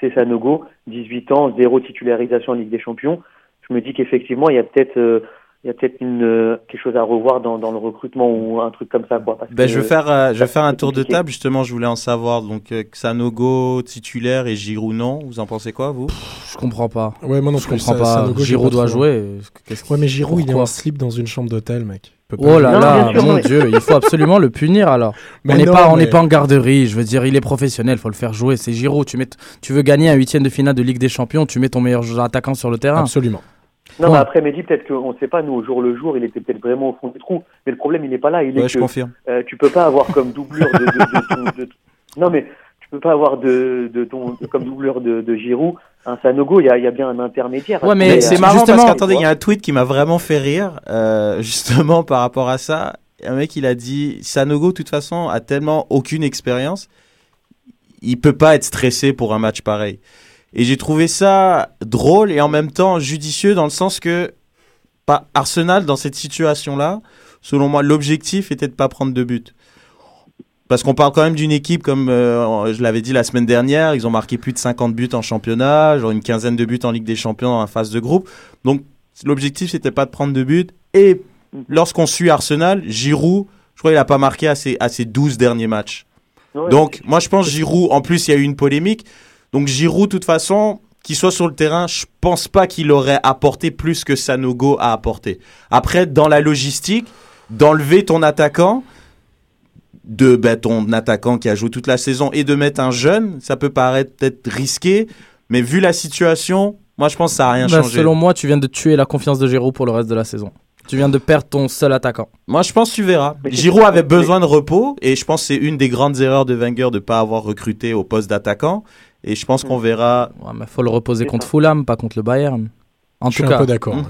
Speaker 7: c'est Sanogo, 18 ans, zéro titularisation en Ligue des Champions, je me dis qu'effectivement, il y a peut-être euh, il y a peut-être une euh, quelque chose à revoir dans, dans le recrutement ou un truc comme ça quoi. Parce
Speaker 4: ben,
Speaker 7: que-
Speaker 4: je vais faire, euh, je vais faire un tour de table. Justement, je voulais en savoir. Donc, euh, Xanogo titulaire et Giroud non? Vous en pensez quoi, vous?
Speaker 6: Je comprends pas.
Speaker 5: ouais, moi non
Speaker 6: Je
Speaker 5: plus,
Speaker 6: comprends
Speaker 5: ça-
Speaker 6: pas.
Speaker 5: Sanogo,
Speaker 6: Giroud doit jouer. Qu'est-ce
Speaker 5: Ouais, mais Giroud, il est en slip dans une chambre d'hôtel, mec.
Speaker 6: Oh là
Speaker 7: Non,
Speaker 6: là,
Speaker 7: sûr,
Speaker 6: mon
Speaker 7: mais-
Speaker 6: Dieu, il faut absolument le punir alors.
Speaker 5: Mais
Speaker 6: on n'est pas, on n'est
Speaker 5: mais-
Speaker 6: pas en garderie. Je veux dire, il est professionnel, faut le faire jouer. C'est Giroud. Tu mets, tu veux gagner un huitième de finale de Ligue des Champions, tu mets ton meilleur joueur attaquant sur le terrain.
Speaker 5: Absolument.
Speaker 7: Non,
Speaker 6: Ouais.
Speaker 7: mais après, Mehdi, peut-être qu'on ne sait pas, nous, au jour le jour, il était peut-être vraiment au fond du trou. Mais le problème, il n'est pas là. Il est
Speaker 4: Ouais, je
Speaker 7: que
Speaker 4: confirme.
Speaker 7: euh, tu peux pas avoir comme doublure de, de, de ton- de- Non, mais tu peux pas avoir de, de ton, comme doublure de, de Giroud un Sanogo. Il y a, il y a bien un intermédiaire.
Speaker 6: Ouais, mais
Speaker 4: c'est
Speaker 6: euh,
Speaker 4: marrant
Speaker 6: justement-
Speaker 4: parce qu'attendez, il y a un tweet qui m'a vraiment fait rire, euh, justement par rapport à ça. Un mec, il a dit Sanogo, de toute façon, a tellement aucune expérience, il peut pas être stressé pour un match pareil. Et j'ai trouvé ça drôle et en même temps judicieux dans le sens que pas Arsenal dans cette situation-là, selon moi, l'objectif était de pas prendre de but. Parce qu'on parle quand même d'une équipe, comme euh, je l'avais dit la semaine dernière, ils ont marqué plus de 50 buts en championnat, genre une quinzaine de buts en Ligue des Champions en phase de groupe. Donc l'objectif c'était pas de prendre de but. Et lorsqu'on suit Arsenal, Giroud, je crois qu'il a pas marqué à ses, à ses 12 derniers matchs.
Speaker 7: Ouais,
Speaker 4: Donc moi je pense Giroud, en plus il y a eu une polémique. Donc Giroud, de toute façon, qu'il soit sur le terrain, je pense pas qu'il aurait apporté plus que Sanogo a apporté. Après, dans la logistique, d'enlever ton attaquant, de ben, ton attaquant qui a joué toute la saison et de mettre un jeune, ça peut paraître peut-être risqué, mais vu la situation, moi je pense que ça a rien
Speaker 6: Bah,
Speaker 4: changé.
Speaker 6: selon moi, tu viens de tuer la confiance de Giroud pour le reste de la saison. Tu viens de perdre ton seul attaquant.
Speaker 4: Moi, je pense que tu verras. Giroud avait besoin de repos et je pense que c'est une des grandes erreurs de Wenger de ne pas avoir recruté au poste d'attaquant. Et je pense qu'on verra.
Speaker 6: Ouais, mais faut le reposer contre. Fulham, pas contre le Bayern. En
Speaker 5: Je suis
Speaker 6: tout
Speaker 5: un
Speaker 6: cas,
Speaker 5: peu d'accord.
Speaker 4: Hmm.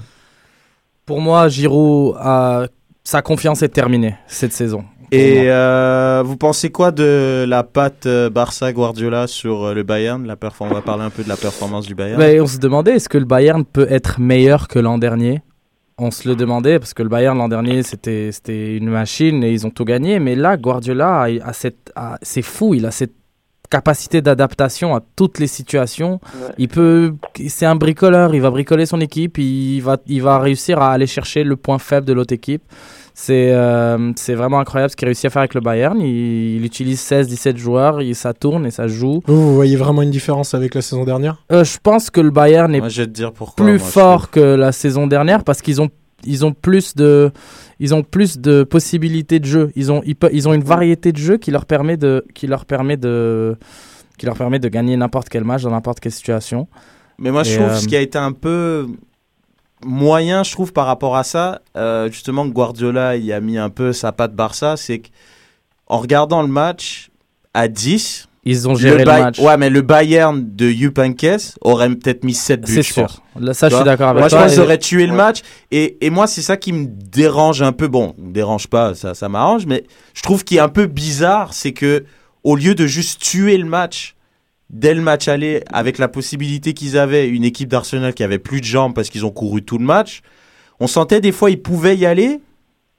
Speaker 6: pour moi, Giroud, a... sa confiance est terminée cette saison.
Speaker 4: Et euh, vous pensez quoi de la patte euh, Barça Guardiola sur euh, le Bayern? La On va parler un peu de la performance du Bayern.
Speaker 6: Ben, on se demandait est-ce que le Bayern peut être meilleur que l'an dernier? On se le demandait parce que le Bayern l'an dernier c'était c'était une machine et ils ont tout gagné. Mais là, Guardiola a, a cette, a- c'est fou, il a cette capacité d'adaptation à toutes les situations.
Speaker 7: Ouais.
Speaker 6: Il peut, c'est un bricoleur, il va bricoler son équipe, il va, il va réussir à aller chercher le point faible de l'autre équipe. C'est euh, c'est vraiment incroyable ce qu'il réussit à faire avec le Bayern. Il, il utilise 16-17 joueurs, il, ça tourne et ça joue.
Speaker 5: Vous, vous voyez vraiment une différence avec la saison dernière?
Speaker 6: Euh, je pense que le Bayern est
Speaker 4: Moi, je vais te dire pourquoi.
Speaker 6: plus
Speaker 4: moi, je
Speaker 6: fort que la saison dernière parce qu'ils ont ils ont plus de ils ont plus de possibilités de jeu. Ils ont ils, ont une variété de jeu qui leur permet de qui leur permet de qui leur permet de gagner n'importe quel match dans n'importe quelle situation.
Speaker 4: Mais moi, je trouve
Speaker 6: euh,
Speaker 4: ce qui a été un peu moyen, je trouve, par rapport à ça, euh, justement, que Guardiola il a mis un peu sa patte Barça, c'est qu'en regardant le match à 10,
Speaker 6: Ils ont géré le, match.
Speaker 4: Ouais, mais le Bayern de Jupp Heynckes aurait peut-être mis 7 buts,
Speaker 6: c'est sûr. Là, ça,
Speaker 4: Tu
Speaker 6: je suis d'accord avec
Speaker 4: Moi, je
Speaker 6: toi.
Speaker 4: pense qu'ils
Speaker 6: et-
Speaker 4: auraient tué le
Speaker 7: Ouais.
Speaker 4: match. Et, et moi, c'est ça qui me dérange un peu. Bon, me dérange pas, ça, ça m'arrange, mais je trouve qu'il est un peu bizarre, c'est que au lieu de juste tuer le match dès le match aller, avec la possibilité qu'ils avaient, une équipe d'Arsenal qui avait plus de jambes parce qu'ils ont couru tout le match, on sentait des fois ils pouvaient y aller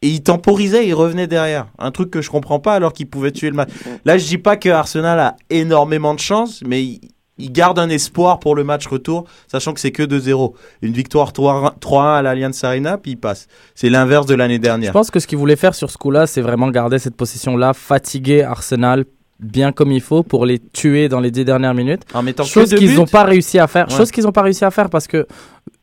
Speaker 4: et ils temporisaient, ils revenaient derrière. Un truc que je comprends pas alors qu'ils pouvaient tuer le match. Là, je dis pas que Arsenal a énormément de chance, mais ils gardent un espoir pour le match retour, sachant que c'est que 2-0. Une victoire 3 3-1 à l'Allianz Arena, puis ils passent. C'est l'inverse de l'année
Speaker 6: Je
Speaker 4: dernière.
Speaker 6: pense que ce qu'ils voulaient faire sur ce coup-là, c'est vraiment garder cette position-là, fatiguer Arsenal bien comme il faut pour les tuer dans les dix dernières minutes.
Speaker 4: En mettant
Speaker 6: Chose qu'ils n'ont pas réussi à faire.
Speaker 4: Ouais.
Speaker 6: Chose qu'ils n'ont pas réussi à faire parce que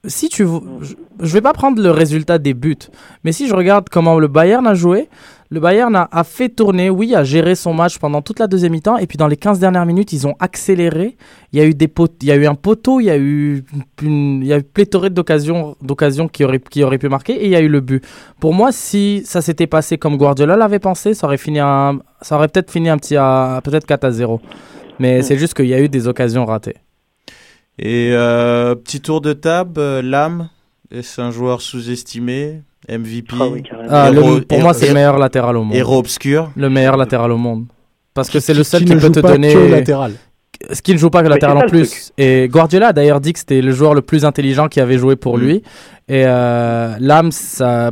Speaker 6: si tu, je, je vais pas prendre le résultat des buts, mais si je regarde comment le Bayern a joué, le Bayern a, a fait tourner, oui, a géré son match pendant toute la deuxième mi-temps et puis dans les 15 dernières minutes, ils ont accéléré. Il y a eu des pot- il y a eu un poteau, il y a eu une, il y a eu pléthorée d'occasions, d'occasions qui auraient, qui pu marquer et il y a eu le but. Pour moi, si ça s'était passé comme Guardiola l'avait pensé, ça aurait fini un, ça aurait peut-être fini un petit à, peut-être 4 à 0. Mais c'est juste qu'il y a eu des occasions ratées.
Speaker 4: Et euh, petit tour de table, euh, Lam, est-ce un joueur sous-estimé MVP
Speaker 7: Ah oui.
Speaker 6: Ah, le- pour moi, c'est le meilleur latéral au monde.
Speaker 4: Héros obscur.
Speaker 6: Le meilleur latéral au monde. Parce que c'est le seul
Speaker 5: qui,
Speaker 6: qui,
Speaker 5: ne
Speaker 6: peut
Speaker 5: joue
Speaker 6: te
Speaker 5: pas
Speaker 6: donner.
Speaker 5: que latéral.
Speaker 6: Ce qui ne joue pas que latéral en plus. Et Guardiola a d'ailleurs dit que c'était le joueur le plus intelligent qui avait joué pour
Speaker 4: Mm.
Speaker 6: lui. Et euh, Lam, ça,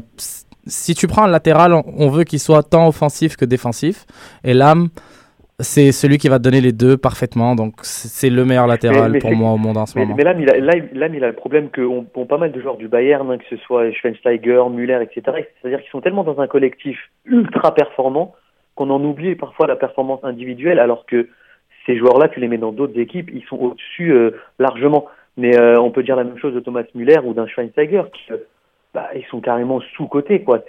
Speaker 6: si tu prends un latéral, on, on veut qu'il soit tant offensif que défensif. Et Lam, c'est celui qui va te donner les deux parfaitement. Donc c'est le meilleur latéral
Speaker 7: mais
Speaker 6: pour moi au monde en ce
Speaker 7: Mais,
Speaker 6: moment.
Speaker 7: mais là, il a, là, là, il a le problème que ont, ont pas mal de joueurs du Bayern, hein, que ce soit Schweinsteiger, Müller, etc. C'est-à-dire qu'ils sont tellement dans un collectif ultra performant qu'on en oublie parfois la performance individuelle, alors que ces joueurs-là, tu les mets dans d'autres équipes, ils sont au-dessus euh, largement. Mais euh, on peut dire la même chose de Thomas Müller ou d'un Schweinsteiger, qui, euh, bah, ils sont carrément sous-cotés, quoi.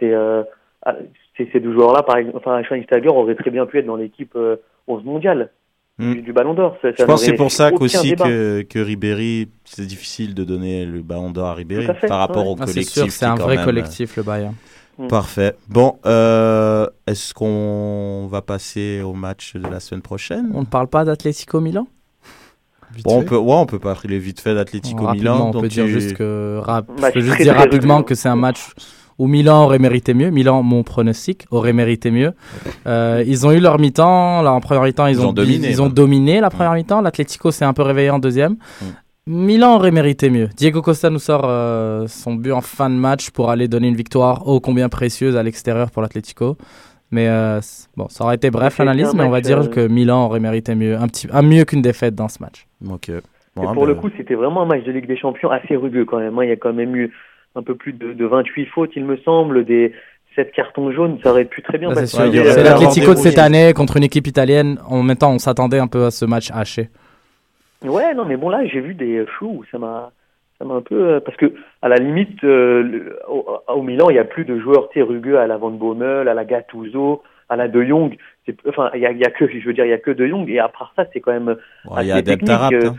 Speaker 7: Ah, c'est- ces deux joueurs-là, par exemple, enfin, Schweinsteiger aurait très bien pu être dans l'équipe euh, 11 mondiale
Speaker 4: Mm.
Speaker 7: du, du Ballon d'Or.
Speaker 4: Je pense que c'est pour ça qu'aussi
Speaker 7: débat.
Speaker 4: que, que Ribéry, c'est difficile de donner le ballon d'or à Ribéry
Speaker 7: à fait,
Speaker 4: par rapport
Speaker 7: ouais.
Speaker 4: au
Speaker 6: Ah, c'est
Speaker 4: collectif.
Speaker 6: sûr,
Speaker 4: qui
Speaker 6: c'est
Speaker 4: est
Speaker 6: un vrai
Speaker 4: même,
Speaker 6: collectif, le Bayern.
Speaker 4: euh, Parfait. Bon, euh, est-ce qu'on va passer au match de la semaine prochaine?
Speaker 6: On ne parle pas d'Atlético Milan?
Speaker 4: Bon, on peut, ouais, on peut parler vite fait d'Atlético Milan.
Speaker 6: on
Speaker 4: donc
Speaker 6: peut dire
Speaker 4: tu-
Speaker 6: juste que rap- je peux juste
Speaker 7: très,
Speaker 6: dire
Speaker 7: très
Speaker 6: rapidement que c'est un match où Milan aurait mérité mieux. Milan, mon pronostic, aurait mérité mieux. Euh, ils ont eu leur mi-temps. Là, en première mi-temps, ils,
Speaker 4: Ils
Speaker 6: ont,
Speaker 4: ont dominé,
Speaker 6: Ils ont dominé la première mi-temps. L'Atlético s'est un peu réveillé en deuxième.
Speaker 4: Mm.
Speaker 6: Milan aurait mérité mieux. Diego Costa nous sort euh, son but en fin de match pour aller donner une victoire ô combien précieuse à l'extérieur pour l'Atlético. Mais euh, bon, ça aurait été bref l'analyse, mais on va dire
Speaker 7: euh,
Speaker 6: que Milan aurait mérité mieux, un petit, un mieux qu'une défaite dans ce match.
Speaker 4: Ok.
Speaker 7: Et pour le coup, c'était vraiment un match de Ligue des Champions assez rugueux quand même. hein. Il y a quand même eu un peu plus de, de 28 fautes, il me semble, des 7 cartons jaunes. Ça aurait pu très bien
Speaker 6: Bah, c'est
Speaker 7: passer.
Speaker 6: sûr.
Speaker 4: il y aurait
Speaker 6: C'est l'Atlético de cette année contre une équipe italienne. En même temps, on s'attendait un peu à ce match haché.
Speaker 7: Ouais, non, mais bon, là, j'ai vu des flous. Ça m'a, ça m'a un peu. euh, Parce que, à la limite, euh, le- au, au Milan, il n'y a plus de joueurs rugueux à la Van Bommel, à la Gattuso, à la De Jong. C'est- Enfin, il y a, il y a que, je veux dire, il y a que De Jong. Et après ça, c'est quand même.
Speaker 4: il y a
Speaker 7: technique, euh,
Speaker 4: hein.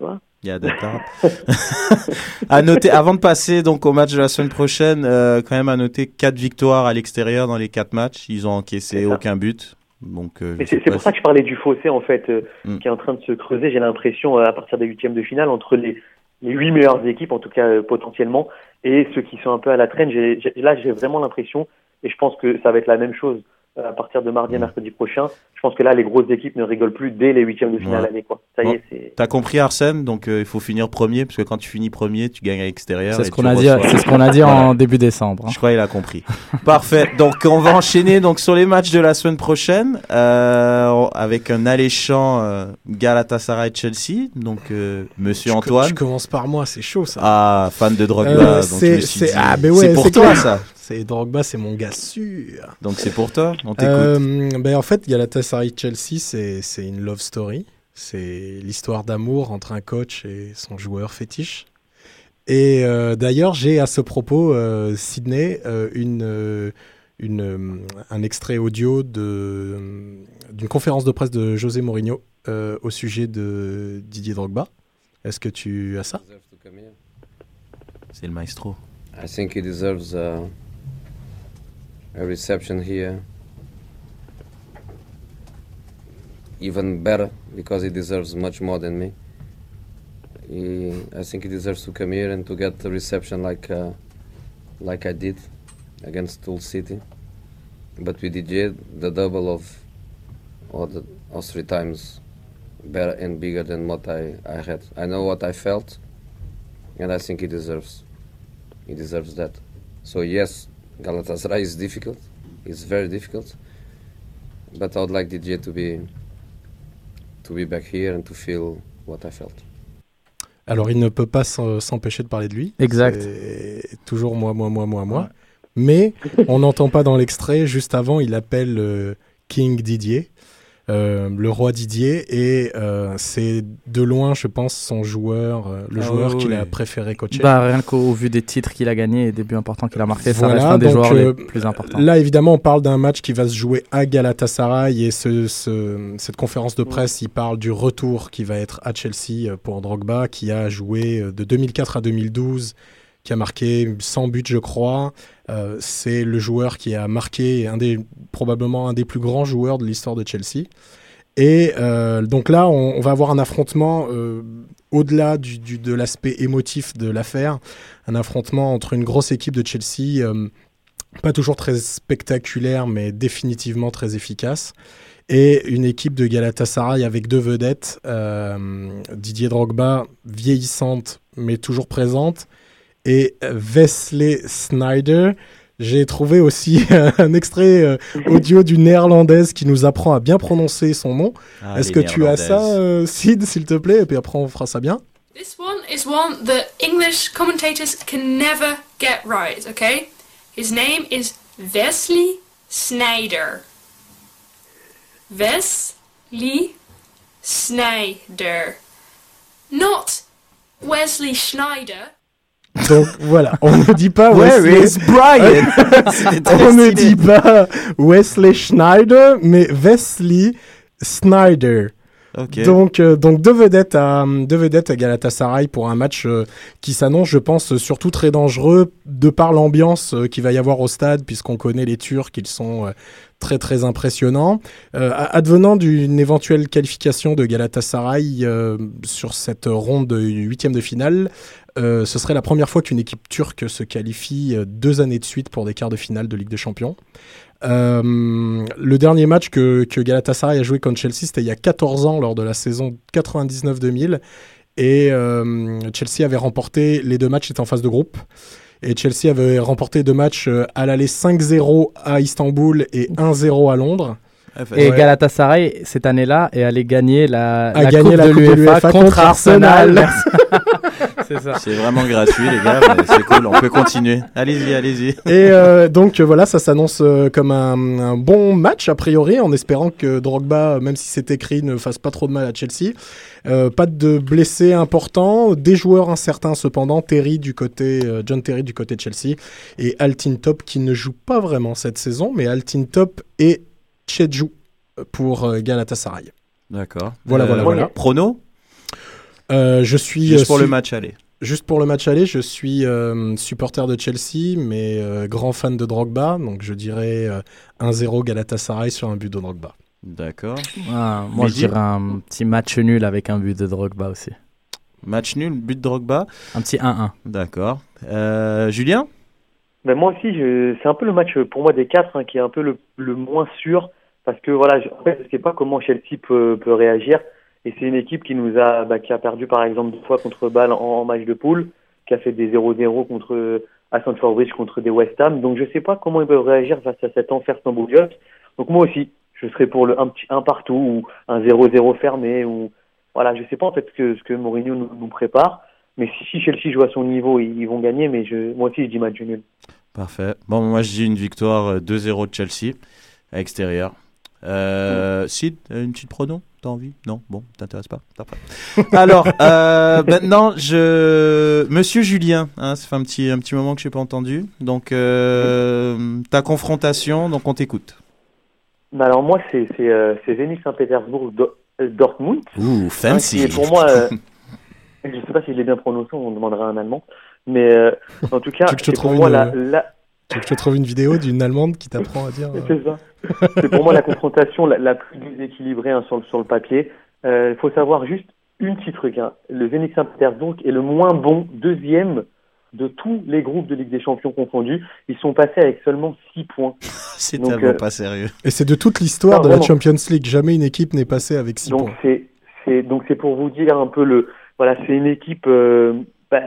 Speaker 7: ouais.
Speaker 4: Il y a [LAUGHS] à noter, avant de passer donc au match de la semaine prochaine, euh, quand même à noter quatre victoires à l'extérieur dans les quatre matchs. Ils ont encaissé aucun but. Donc, euh,
Speaker 7: c'est pour ça que je parlais du fossé, en fait, euh,
Speaker 4: Mm.
Speaker 7: qui est en train de se creuser, j'ai l'impression, euh, à partir des huitièmes de finale, entre les, les huit meilleures équipes, en tout cas potentiellement, et ceux qui sont un peu à la traîne. Là, j'ai vraiment l'impression, et je pense que ça va être la même chose à partir de mardi et
Speaker 4: Mm.
Speaker 7: mercredi prochain. Je pense que là, les grosses équipes ne rigolent plus dès les huitièmes de finale
Speaker 4: Ouais.
Speaker 7: année. Quoi. Ça y est, c'est...
Speaker 4: T'as compris Arsène, donc euh, il faut finir premier, parce que quand tu finis premier, tu gagnes à l'extérieur.
Speaker 6: C'est ce qu'on a dit, ce qu'on a dit en début décembre. hein.
Speaker 4: Je crois qu'il a compris. [LAUGHS] Parfait. Donc on va enchaîner donc sur les matchs de la semaine prochaine euh, avec un alléchant euh, Galatasaray-Chelsea. Donc euh, Monsieur
Speaker 5: Je co-
Speaker 4: Antoine,
Speaker 5: Je commence par moi, c'est chaud ça.
Speaker 4: ah fan de Drogba.
Speaker 5: Euh, c'est-
Speaker 4: je me suis
Speaker 5: c'est-
Speaker 4: dit,
Speaker 5: ah, mais ouais,
Speaker 4: c'est pour
Speaker 5: c'est
Speaker 4: toi
Speaker 5: clair.
Speaker 4: ça.
Speaker 5: C'est Drogba, c'est mon gars sûr.
Speaker 4: Donc c'est pour toi. On t'écoute.
Speaker 5: Euh, ben en fait, Galatasaray Chelsea, c'est c'est une love story. C'est l'histoire d'amour entre un coach et son joueur fétiche. Et euh, d'ailleurs, j'ai à ce propos, euh, Sydney, euh, une, euh, une, euh, un extrait audio de- d'une conférence de presse de José Mourinho euh, au sujet de Didier Drogba. Est-ce que tu as ça?
Speaker 4: C'est le maestro.
Speaker 9: I think he deserves uh, a reception here. Even better because he deserves much more than me. He, I think he deserves to come here and to get a reception like uh, like I did against Tool City. But with DJ, the double of or, the, or three times better and bigger than what I, I had. I know what I felt, and I think he deserves he deserves that. So yes, Galatasaray is difficult. It's very difficult. But I would like DJ to be to be back here and to feel what I felt.
Speaker 5: Alors, il ne peut pas s'empêcher de parler de lui.
Speaker 6: Exact.
Speaker 5: Toujours moi, moi, moi, moi, moi. Mais on n'entend pas dans l'extrait. Juste avant, il appelle euh, King Didier, euh, le roi Didier, et euh, c'est de loin, je pense, son joueur, euh, le
Speaker 4: Ah
Speaker 5: joueur
Speaker 4: oui,
Speaker 5: qu'il a préféré coacher.
Speaker 6: Bah, rien qu'au vu des titres qu'il a gagnés et des buts importants qu'il a marqués, ça
Speaker 5: Voilà,
Speaker 6: reste un des
Speaker 5: donc,
Speaker 6: joueurs
Speaker 5: euh,
Speaker 6: les plus importants.
Speaker 5: Là, évidemment, on parle d'un match qui va se jouer à Galatasaray et ce, ce- cette conférence de presse, il parle du retour qui va être à Chelsea euh, pour Drogba, qui a joué euh, de 2004 à 2012, qui a marqué 100 buts, je crois. Euh, C'est le joueur qui a marqué un des, probablement un des plus grands joueurs de l'histoire de Chelsea. Et euh, donc là, on, va avoir un affrontement euh, au-delà du, du- de l'aspect émotif de l'affaire, un affrontement entre une grosse équipe de Chelsea, pas toujours très spectaculaire, mais définitivement très efficace, et une équipe de Galatasaray avec deux vedettes, Didier Drogba, vieillissante mais toujours présente, et Wesley Snyder. J'ai trouvé aussi [LAUGHS] un extrait euh, audio d'une néerlandaise qui nous apprend à bien prononcer son nom.
Speaker 4: Ah,
Speaker 5: Est-ce que tu as ça, euh, Sid, s'il te plaît? Et puis après, on fera ça bien.
Speaker 10: This one is one that English commentators can never get right, okay? His name is Wesley Snyder. Wesley Snyder. Not Wesley Schneider.
Speaker 5: Donc voilà, on ne dit pas
Speaker 4: Where
Speaker 5: Wesley.
Speaker 4: is Brian [LAUGHS]
Speaker 5: on ne dit pas Wesley Schneider, mais Wesley Snyder.
Speaker 4: Ok.
Speaker 5: Donc, euh, donc deux vedettes à deux vedettes à Galatasaray pour un match euh, qui s'annonce, je pense, surtout très dangereux de par l'ambiance euh, qu'il va y avoir au stade, puisqu'on connaît les Turcs, ils sont euh, très très impressionnants. Advenant d'une éventuelle qualification de Galatasaray sur cette ronde de huitième de finale, ce serait la première fois qu'une équipe turque se qualifie euh, deux années de suite pour des quarts de finale de Ligue des Champions. Euh, le dernier match que, que Galatasaray a joué contre Chelsea, c'était il y a 14 ans lors de la saison 99-2000. Et euh, Chelsea avait remporté les deux matchs, c'était en phase de groupe. Et Chelsea avait remporté deux matchs euh, à l'aller 5-0 à Istanbul et 1-0 à Londres.
Speaker 6: Et
Speaker 5: Ouais.
Speaker 6: Galatasaray, cette année-là, est allé gagner la, la
Speaker 5: gagné
Speaker 6: coupe
Speaker 5: la
Speaker 6: de l'UEFA
Speaker 5: l'UEFA
Speaker 6: contre
Speaker 5: contre
Speaker 6: Arsenal.
Speaker 5: Arsenal. [LAUGHS] [LAUGHS]
Speaker 6: c'est ça.
Speaker 4: C'est vraiment gratuit, les gars. mais C'est cool, on peut continuer. Allez-y, allez-y.
Speaker 5: Et euh, donc euh, voilà, ça s'annonce euh, comme un, un bon match a priori, en espérant que Drogba, même si c'est écrit, ne fasse pas trop de mal à Chelsea. Euh, pas de blessés importants, des joueurs incertains cependant. Terry du côté, euh, John Terry du côté de Chelsea et Altin Top qui ne joue pas vraiment cette saison, mais Altin Top et Chedjou pour euh, Galatasaray.
Speaker 4: D'accord.
Speaker 5: Voilà, voilà, voilà.
Speaker 4: Prono
Speaker 5: je suis
Speaker 4: Juste
Speaker 5: euh,
Speaker 4: pour le match aller.
Speaker 5: Juste pour le match aller, je suis euh, supporter de Chelsea, mais euh, grand fan de Drogba, donc je dirais euh, 1-0 Galatasaray sur un but de Drogba.
Speaker 4: D'accord.
Speaker 6: Ah, moi, je dirais un petit match nul avec un but de Drogba aussi.
Speaker 4: Match nul, but de Drogba.
Speaker 6: Un petit 1-1.
Speaker 4: D'accord. Euh, Julien?
Speaker 7: Ben moi aussi, je... c'est un peu le match euh, pour moi des quatre hein, qui est un peu le, le moins sûr parce que voilà, je... en fait, je sais pas comment Chelsea peut, peut réagir et c'est une équipe qui nous a bah, qui a perdu par exemple deux fois contre Bâle en, match de poule, qui a fait des 0-0 contre à Stamford Bridge contre des West Ham. Donc je sais pas comment ils peuvent réagir face à cet enfer Stamboul Donc moi aussi, je serais pour le un petit un partout ou un 0-0 fermé ou voilà, je sais pas en fait ce que Mourinho nous, prépare. Mais si, Chelsea joue à son niveau, ils, vont gagner. Mais moi aussi, je dis match nul.
Speaker 4: Parfait. Bon, moi, je dis une victoire euh, 2-0 de Chelsea à extérieur. Euh, Sid, une petite prono? T'as envie? Non? Bon, t'intéresse pas? [LAUGHS] Alors, euh, maintenant, je... Monsieur Julien, hein, ça fait un petit, un petit moment que je n'ai pas entendu. Donc, euh, ta confrontation, donc on t'écoute.
Speaker 7: Bah alors moi, c'est euh, Zenit Saint-Pétersbourg euh, Dortmund.
Speaker 4: Ouh,
Speaker 7: Hein,
Speaker 4: fancy.
Speaker 7: est pour moi, [LAUGHS] Je sais pas si je l'ai bien prononcé, on demandera à un Allemand. Mais en tout [LAUGHS] cas, c'est pour moi
Speaker 5: une-
Speaker 7: la, la-
Speaker 5: Tu veux que je te trouve une vidéo d'une Allemande qui t'apprend à dire. euh,
Speaker 7: C'est ça. C'est pour moi la confrontation la, la plus déséquilibrée hein, sur, le- sur le papier. Il faut savoir juste une petit truc. Hein. Le Zénith Saint-Pétersbourg est le moins bon deuxième de tous les groupes de Ligue des Champions confondus. Ils sont passés avec seulement 6 points. [LAUGHS]
Speaker 4: C'est tellement
Speaker 7: euh,
Speaker 4: pas sérieux.
Speaker 5: Et c'est de toute l'histoire de la. Champions League. Jamais une équipe n'est passée avec 6
Speaker 7: Donc
Speaker 5: points.
Speaker 7: c'est donc c'est pour vous dire un peu le voilà c'est une équipe euh, bah,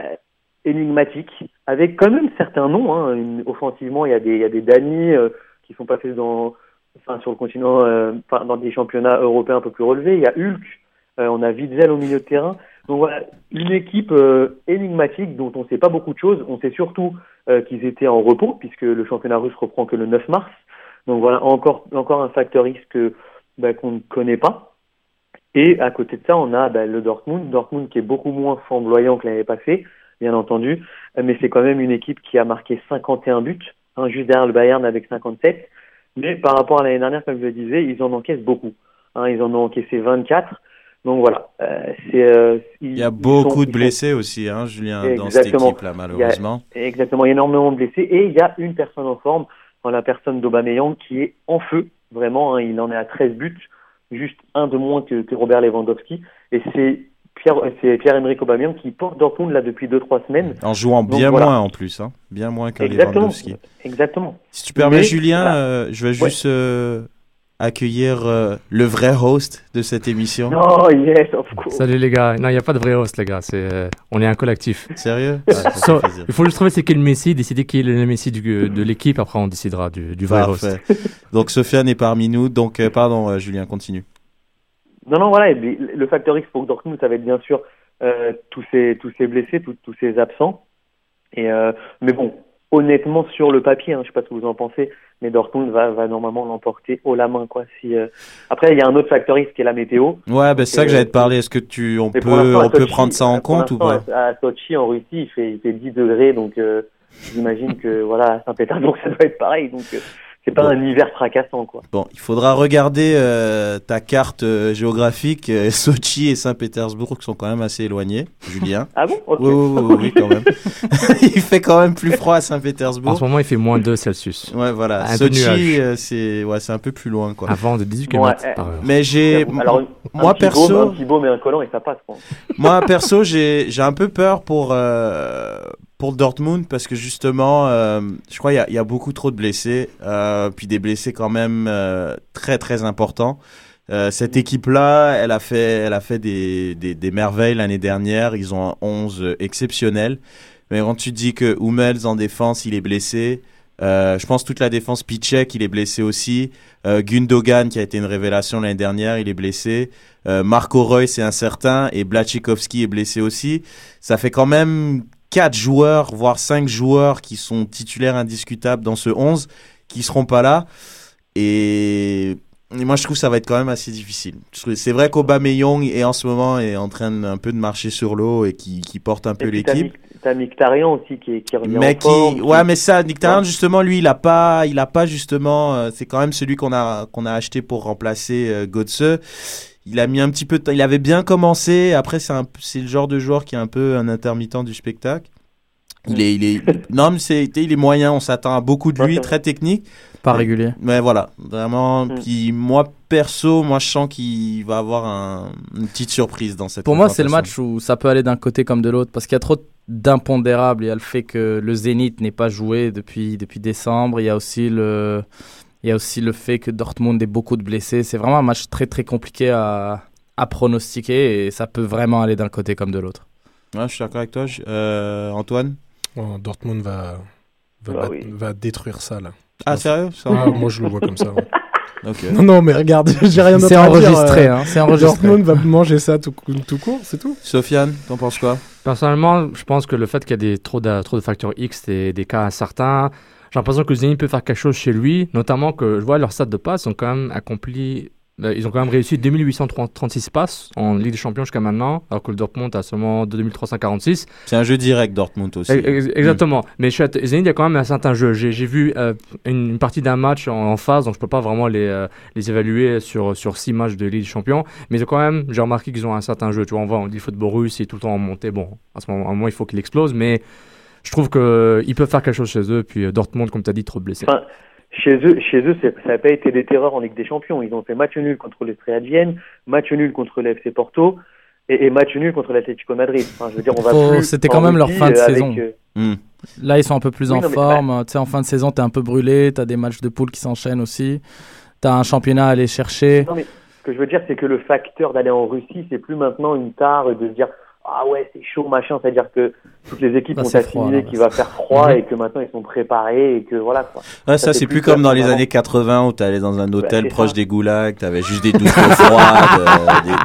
Speaker 7: énigmatique avec quand même certains noms hein. Offensivement il y a des il y a des Dani euh, qui sont passés dans enfin sur le continent euh, dans des championnats européens un peu plus relevés. Il y a Hulk euh, on a Witzel au milieu de terrain. Donc voilà une équipe euh, énigmatique dont on sait pas beaucoup de choses. On sait surtout euh, qu'ils étaient en repos puisque le championnat russe reprend que le 9 mars. Donc voilà encore encore un facteur X que bah, qu'on ne connaît pas. Et à côté de ça, on a bah, le Dortmund, Dortmund qui est beaucoup moins flamboyant que l'année passée, bien entendu, euh, mais c'est quand même une équipe qui a marqué 51 buts, hein, juste derrière le Bayern avec 57. Mais par rapport à l'année dernière, comme je le disais, ils en encaissent beaucoup. Hein, ils en ont encaissé 24. Donc voilà, euh, euh, ils-
Speaker 4: Il y a beaucoup
Speaker 7: sont-
Speaker 4: de
Speaker 7: sont-
Speaker 4: blessés aussi, hein, Julien, dans cette équipe-là,
Speaker 7: Il y a-
Speaker 4: malheureusement.
Speaker 7: exactement, il y a énormément de blessés et il y a une personne en forme, dans la personne d'Aubameyang qui est en feu, vraiment, hein, il en est à 13 buts, juste un de moins que, que Robert Lewandowski et c'est Pierre, c'est Pierre-Emerick Aubameyang qui porte Dortmund là depuis 2-3 semaines.
Speaker 4: En jouant
Speaker 7: Donc,
Speaker 4: bien
Speaker 7: voilà.
Speaker 4: moins en plus, hein. bien moins qu'un
Speaker 7: Exactement.
Speaker 4: Lewandowski.
Speaker 7: Exactement.
Speaker 4: Si tu permets,
Speaker 7: Mais,
Speaker 4: Julien,
Speaker 7: voilà.
Speaker 4: euh, je vais
Speaker 7: Ouais.
Speaker 4: juste euh, accueillir euh, le vrai host de cette émission.
Speaker 7: Oh yes, of course.
Speaker 11: Salut les gars. Non, il n'y a pas de vrai host, les gars. C'est, euh, on est un collectif.
Speaker 4: Sérieux?
Speaker 11: Ouais, so-. Il faut juste trouver c'est qui le Messi, décider qui est le Messi du- de l'équipe. Après, on décidera du, du vrai host.
Speaker 4: Donc Sofiane est parmi nous. Donc euh, pardon, euh, Julien, continue.
Speaker 7: Non, non, voilà, le facteur X pour Dortmund, ça va être bien sûr euh, tous ces tous ces blessés, tous tous ces absents. Et euh, mais bon, honnêtement sur le papier, hein, je sais pas ce que vous en pensez, mais Dortmund va va normalement l'emporter haut la main quoi. Si euh, après il y a un autre facteur X qui est la météo.
Speaker 4: Ouais, bah, c'est ça que
Speaker 7: euh,
Speaker 4: j'allais te parler. Est-ce que tu, on peut, on peut prendre ça en compte ou pas?
Speaker 7: à Sochi en Russie, il fait il fait 10 degrés, donc euh, j'imagine que voilà à Saint-Pétersbourg [LAUGHS] ça doit être pareil, donc euh, c'est pas un hiver fracassant quoi.
Speaker 4: Bon, il faudra regarder euh, ta carte euh, géographique. Euh, Sochi et Saint-Pétersbourg qui sont quand même assez éloignés, Julien. [LAUGHS]
Speaker 7: Ah bon?
Speaker 4: Oui, oui, oui, oui, quand même. [LAUGHS] [LAUGHS] il fait quand même plus froid à Saint-Pétersbourg.
Speaker 11: En ce moment, il fait moins 2 Celsius.
Speaker 4: Ouais, voilà.
Speaker 11: Un.
Speaker 4: Sochi, euh, c'est ouais, c'est un peu plus loin, quoi.
Speaker 11: Un vent de 18
Speaker 7: Bon,
Speaker 11: km
Speaker 7: ouais,
Speaker 11: par heure.
Speaker 4: Mais j'ai,
Speaker 7: Alors,
Speaker 4: moi
Speaker 7: un petit
Speaker 4: perso,
Speaker 7: baume, un petit baume et un collant et ça passe quoi.
Speaker 4: moi perso, j'ai j'ai un peu peur pour euh, pour Dortmund parce que justement, euh, je crois il y a, beaucoup trop de blessés, euh, puis des blessés quand même euh, très très importants. Cette équipe-là, elle a fait, elle a fait des, des, merveilles l'année dernière. Ils ont un 11 exceptionnel. Mais quand tu dis que Hummels en défense, il est blessé, je pense toute la défense Pichek, il est blessé aussi. Gundogan, qui a été une révélation l'année dernière, il est blessé. Marco Reus c'est incertain et Blachikowski est blessé aussi. Ça fait quand même quatre joueurs, voire cinq joueurs qui sont titulaires indiscutables dans ce 11 qui seront pas là. Et, et moi, je trouve que ça va être quand même assez difficile. C'est vrai qu'Aubameyang est en ce moment est en train de, un peu de marcher sur l'eau et qui, qui porte un peu
Speaker 7: Et
Speaker 4: l'équipe.
Speaker 7: T'as Mkhitaryan aussi qui, qui revient
Speaker 4: Mais
Speaker 7: en
Speaker 4: qui,
Speaker 7: forme,
Speaker 4: ouais,
Speaker 7: qui-
Speaker 4: mais ça,
Speaker 7: Ouais.
Speaker 4: justement, lui, il a pas, il a pas justement, euh, c'est quand même celui qu'on a, qu'on a acheté pour remplacer euh, Götze. Il a mis un petit peu de temps, il avait bien commencé. Après, c'est un, c'est le genre de joueur qui est un peu un intermittent du spectacle. Il est, il est, [LAUGHS] non, mais c'est, il est moyen. On s'attend à beaucoup de lui, très technique.
Speaker 6: Pas régulier.
Speaker 4: Mais voilà, vraiment.
Speaker 7: Mm.
Speaker 4: Puis moi, perso, moi, je sens qu'il va avoir un- une petite surprise dans cette.
Speaker 6: Pour moi, c'est le match où ça peut aller d'un côté comme de l'autre parce qu'il y a trop d'impondérables. Il y a le fait que le Zénith n'est pas joué depuis, depuis décembre. Il y a aussi le, il y a aussi le fait que Dortmund ait beaucoup de blessés. C'est vraiment un match très très compliqué à, à pronostiquer et ça peut vraiment aller d'un côté comme de l'autre.
Speaker 4: Ouais, je suis d'accord avec toi. Je- euh, Antoine?
Speaker 5: Oh, Dortmund va, va,
Speaker 7: Bah
Speaker 5: bat-
Speaker 7: oui.
Speaker 5: va détruire ça là.
Speaker 4: Ah, sérieux? Ça
Speaker 5: Ah, moi je le vois comme ça. ouais. [LAUGHS] Non, non, mais regarde, [LAUGHS] j'ai rien d'autre
Speaker 6: C'est
Speaker 5: à dire,
Speaker 6: enregistré,
Speaker 5: euh,
Speaker 6: hein, c'est enregistré.
Speaker 5: Dortmund va manger ça tout, tout court, c'est tout.
Speaker 4: Sofiane, t'en penses quoi?
Speaker 11: Personnellement, je pense que le fait qu'il y a des, trop, de, trop de facteurs X et des cas incertains, j'ai l'impression que Zénith peut faire quelque chose chez lui, notamment que je vois leurs stats de passe ont quand même accompli euh, ils ont quand même réussi 2836 passes en Ligue des Champions jusqu'à maintenant, alors que le Dortmund a seulement 2346.
Speaker 4: C'est un jeu direct, Dortmund aussi.
Speaker 11: Ex- ex- Exactement. Mais chez Zenit, il y a quand même un certain jeu. J'ai vu euh, une, partie d'un match en, en phase, donc je peux pas vraiment les, euh, les évaluer sur, sur six matchs de Ligue des Champions. Mais quand même, j'ai remarqué qu'ils ont un certain jeu. Tu vois, on voit, on dit football russe, il est tout le temps en montée. Bon, à ce moment, à un moment il faut qu'il explose, mais je trouve qu'ils peuvent faire quelque chose chez eux. Puis euh, Dortmund, comme tu as dit, trop blessé.
Speaker 7: Enfin, chez eux, chez eux, ça n'a pas été des terreurs en Ligue des Champions. Ils ont fait match nul contre l'Estrella de Vienne, match nul contre l'FC Porto et, et match nul contre l'Atlético Madrid. Enfin, je veux dire, on va
Speaker 6: Faut-
Speaker 7: plus
Speaker 6: C'était quand même leur fin de
Speaker 7: euh,
Speaker 6: saison.
Speaker 7: euh,
Speaker 4: Hmm.
Speaker 6: Là, ils sont un peu plus
Speaker 7: Oui,
Speaker 6: en
Speaker 7: non,
Speaker 6: forme. Tu sais, en fin de saison, t'es un peu brûlé. T'as des matchs de poule qui s'enchaînent aussi. T'as un championnat à aller chercher.
Speaker 7: Non, mais ce que je veux dire, c'est que le facteur d'aller en Russie, c'est plus maintenant une tare de se dire ah ouais, c'est chaud, machin. C'est-à-dire que toutes les équipes
Speaker 6: Bah,
Speaker 7: ont assimilé qu'il va faire froid
Speaker 4: Mhm.
Speaker 7: et que maintenant ils sont préparés et que voilà quoi.
Speaker 4: Ouais, ça, c'est plus comme dans les années 80 où t'allais dans un hôtel
Speaker 7: c'est
Speaker 4: proche
Speaker 7: ça.
Speaker 4: des goulags, t'avais juste des douches d'eau froide, euh,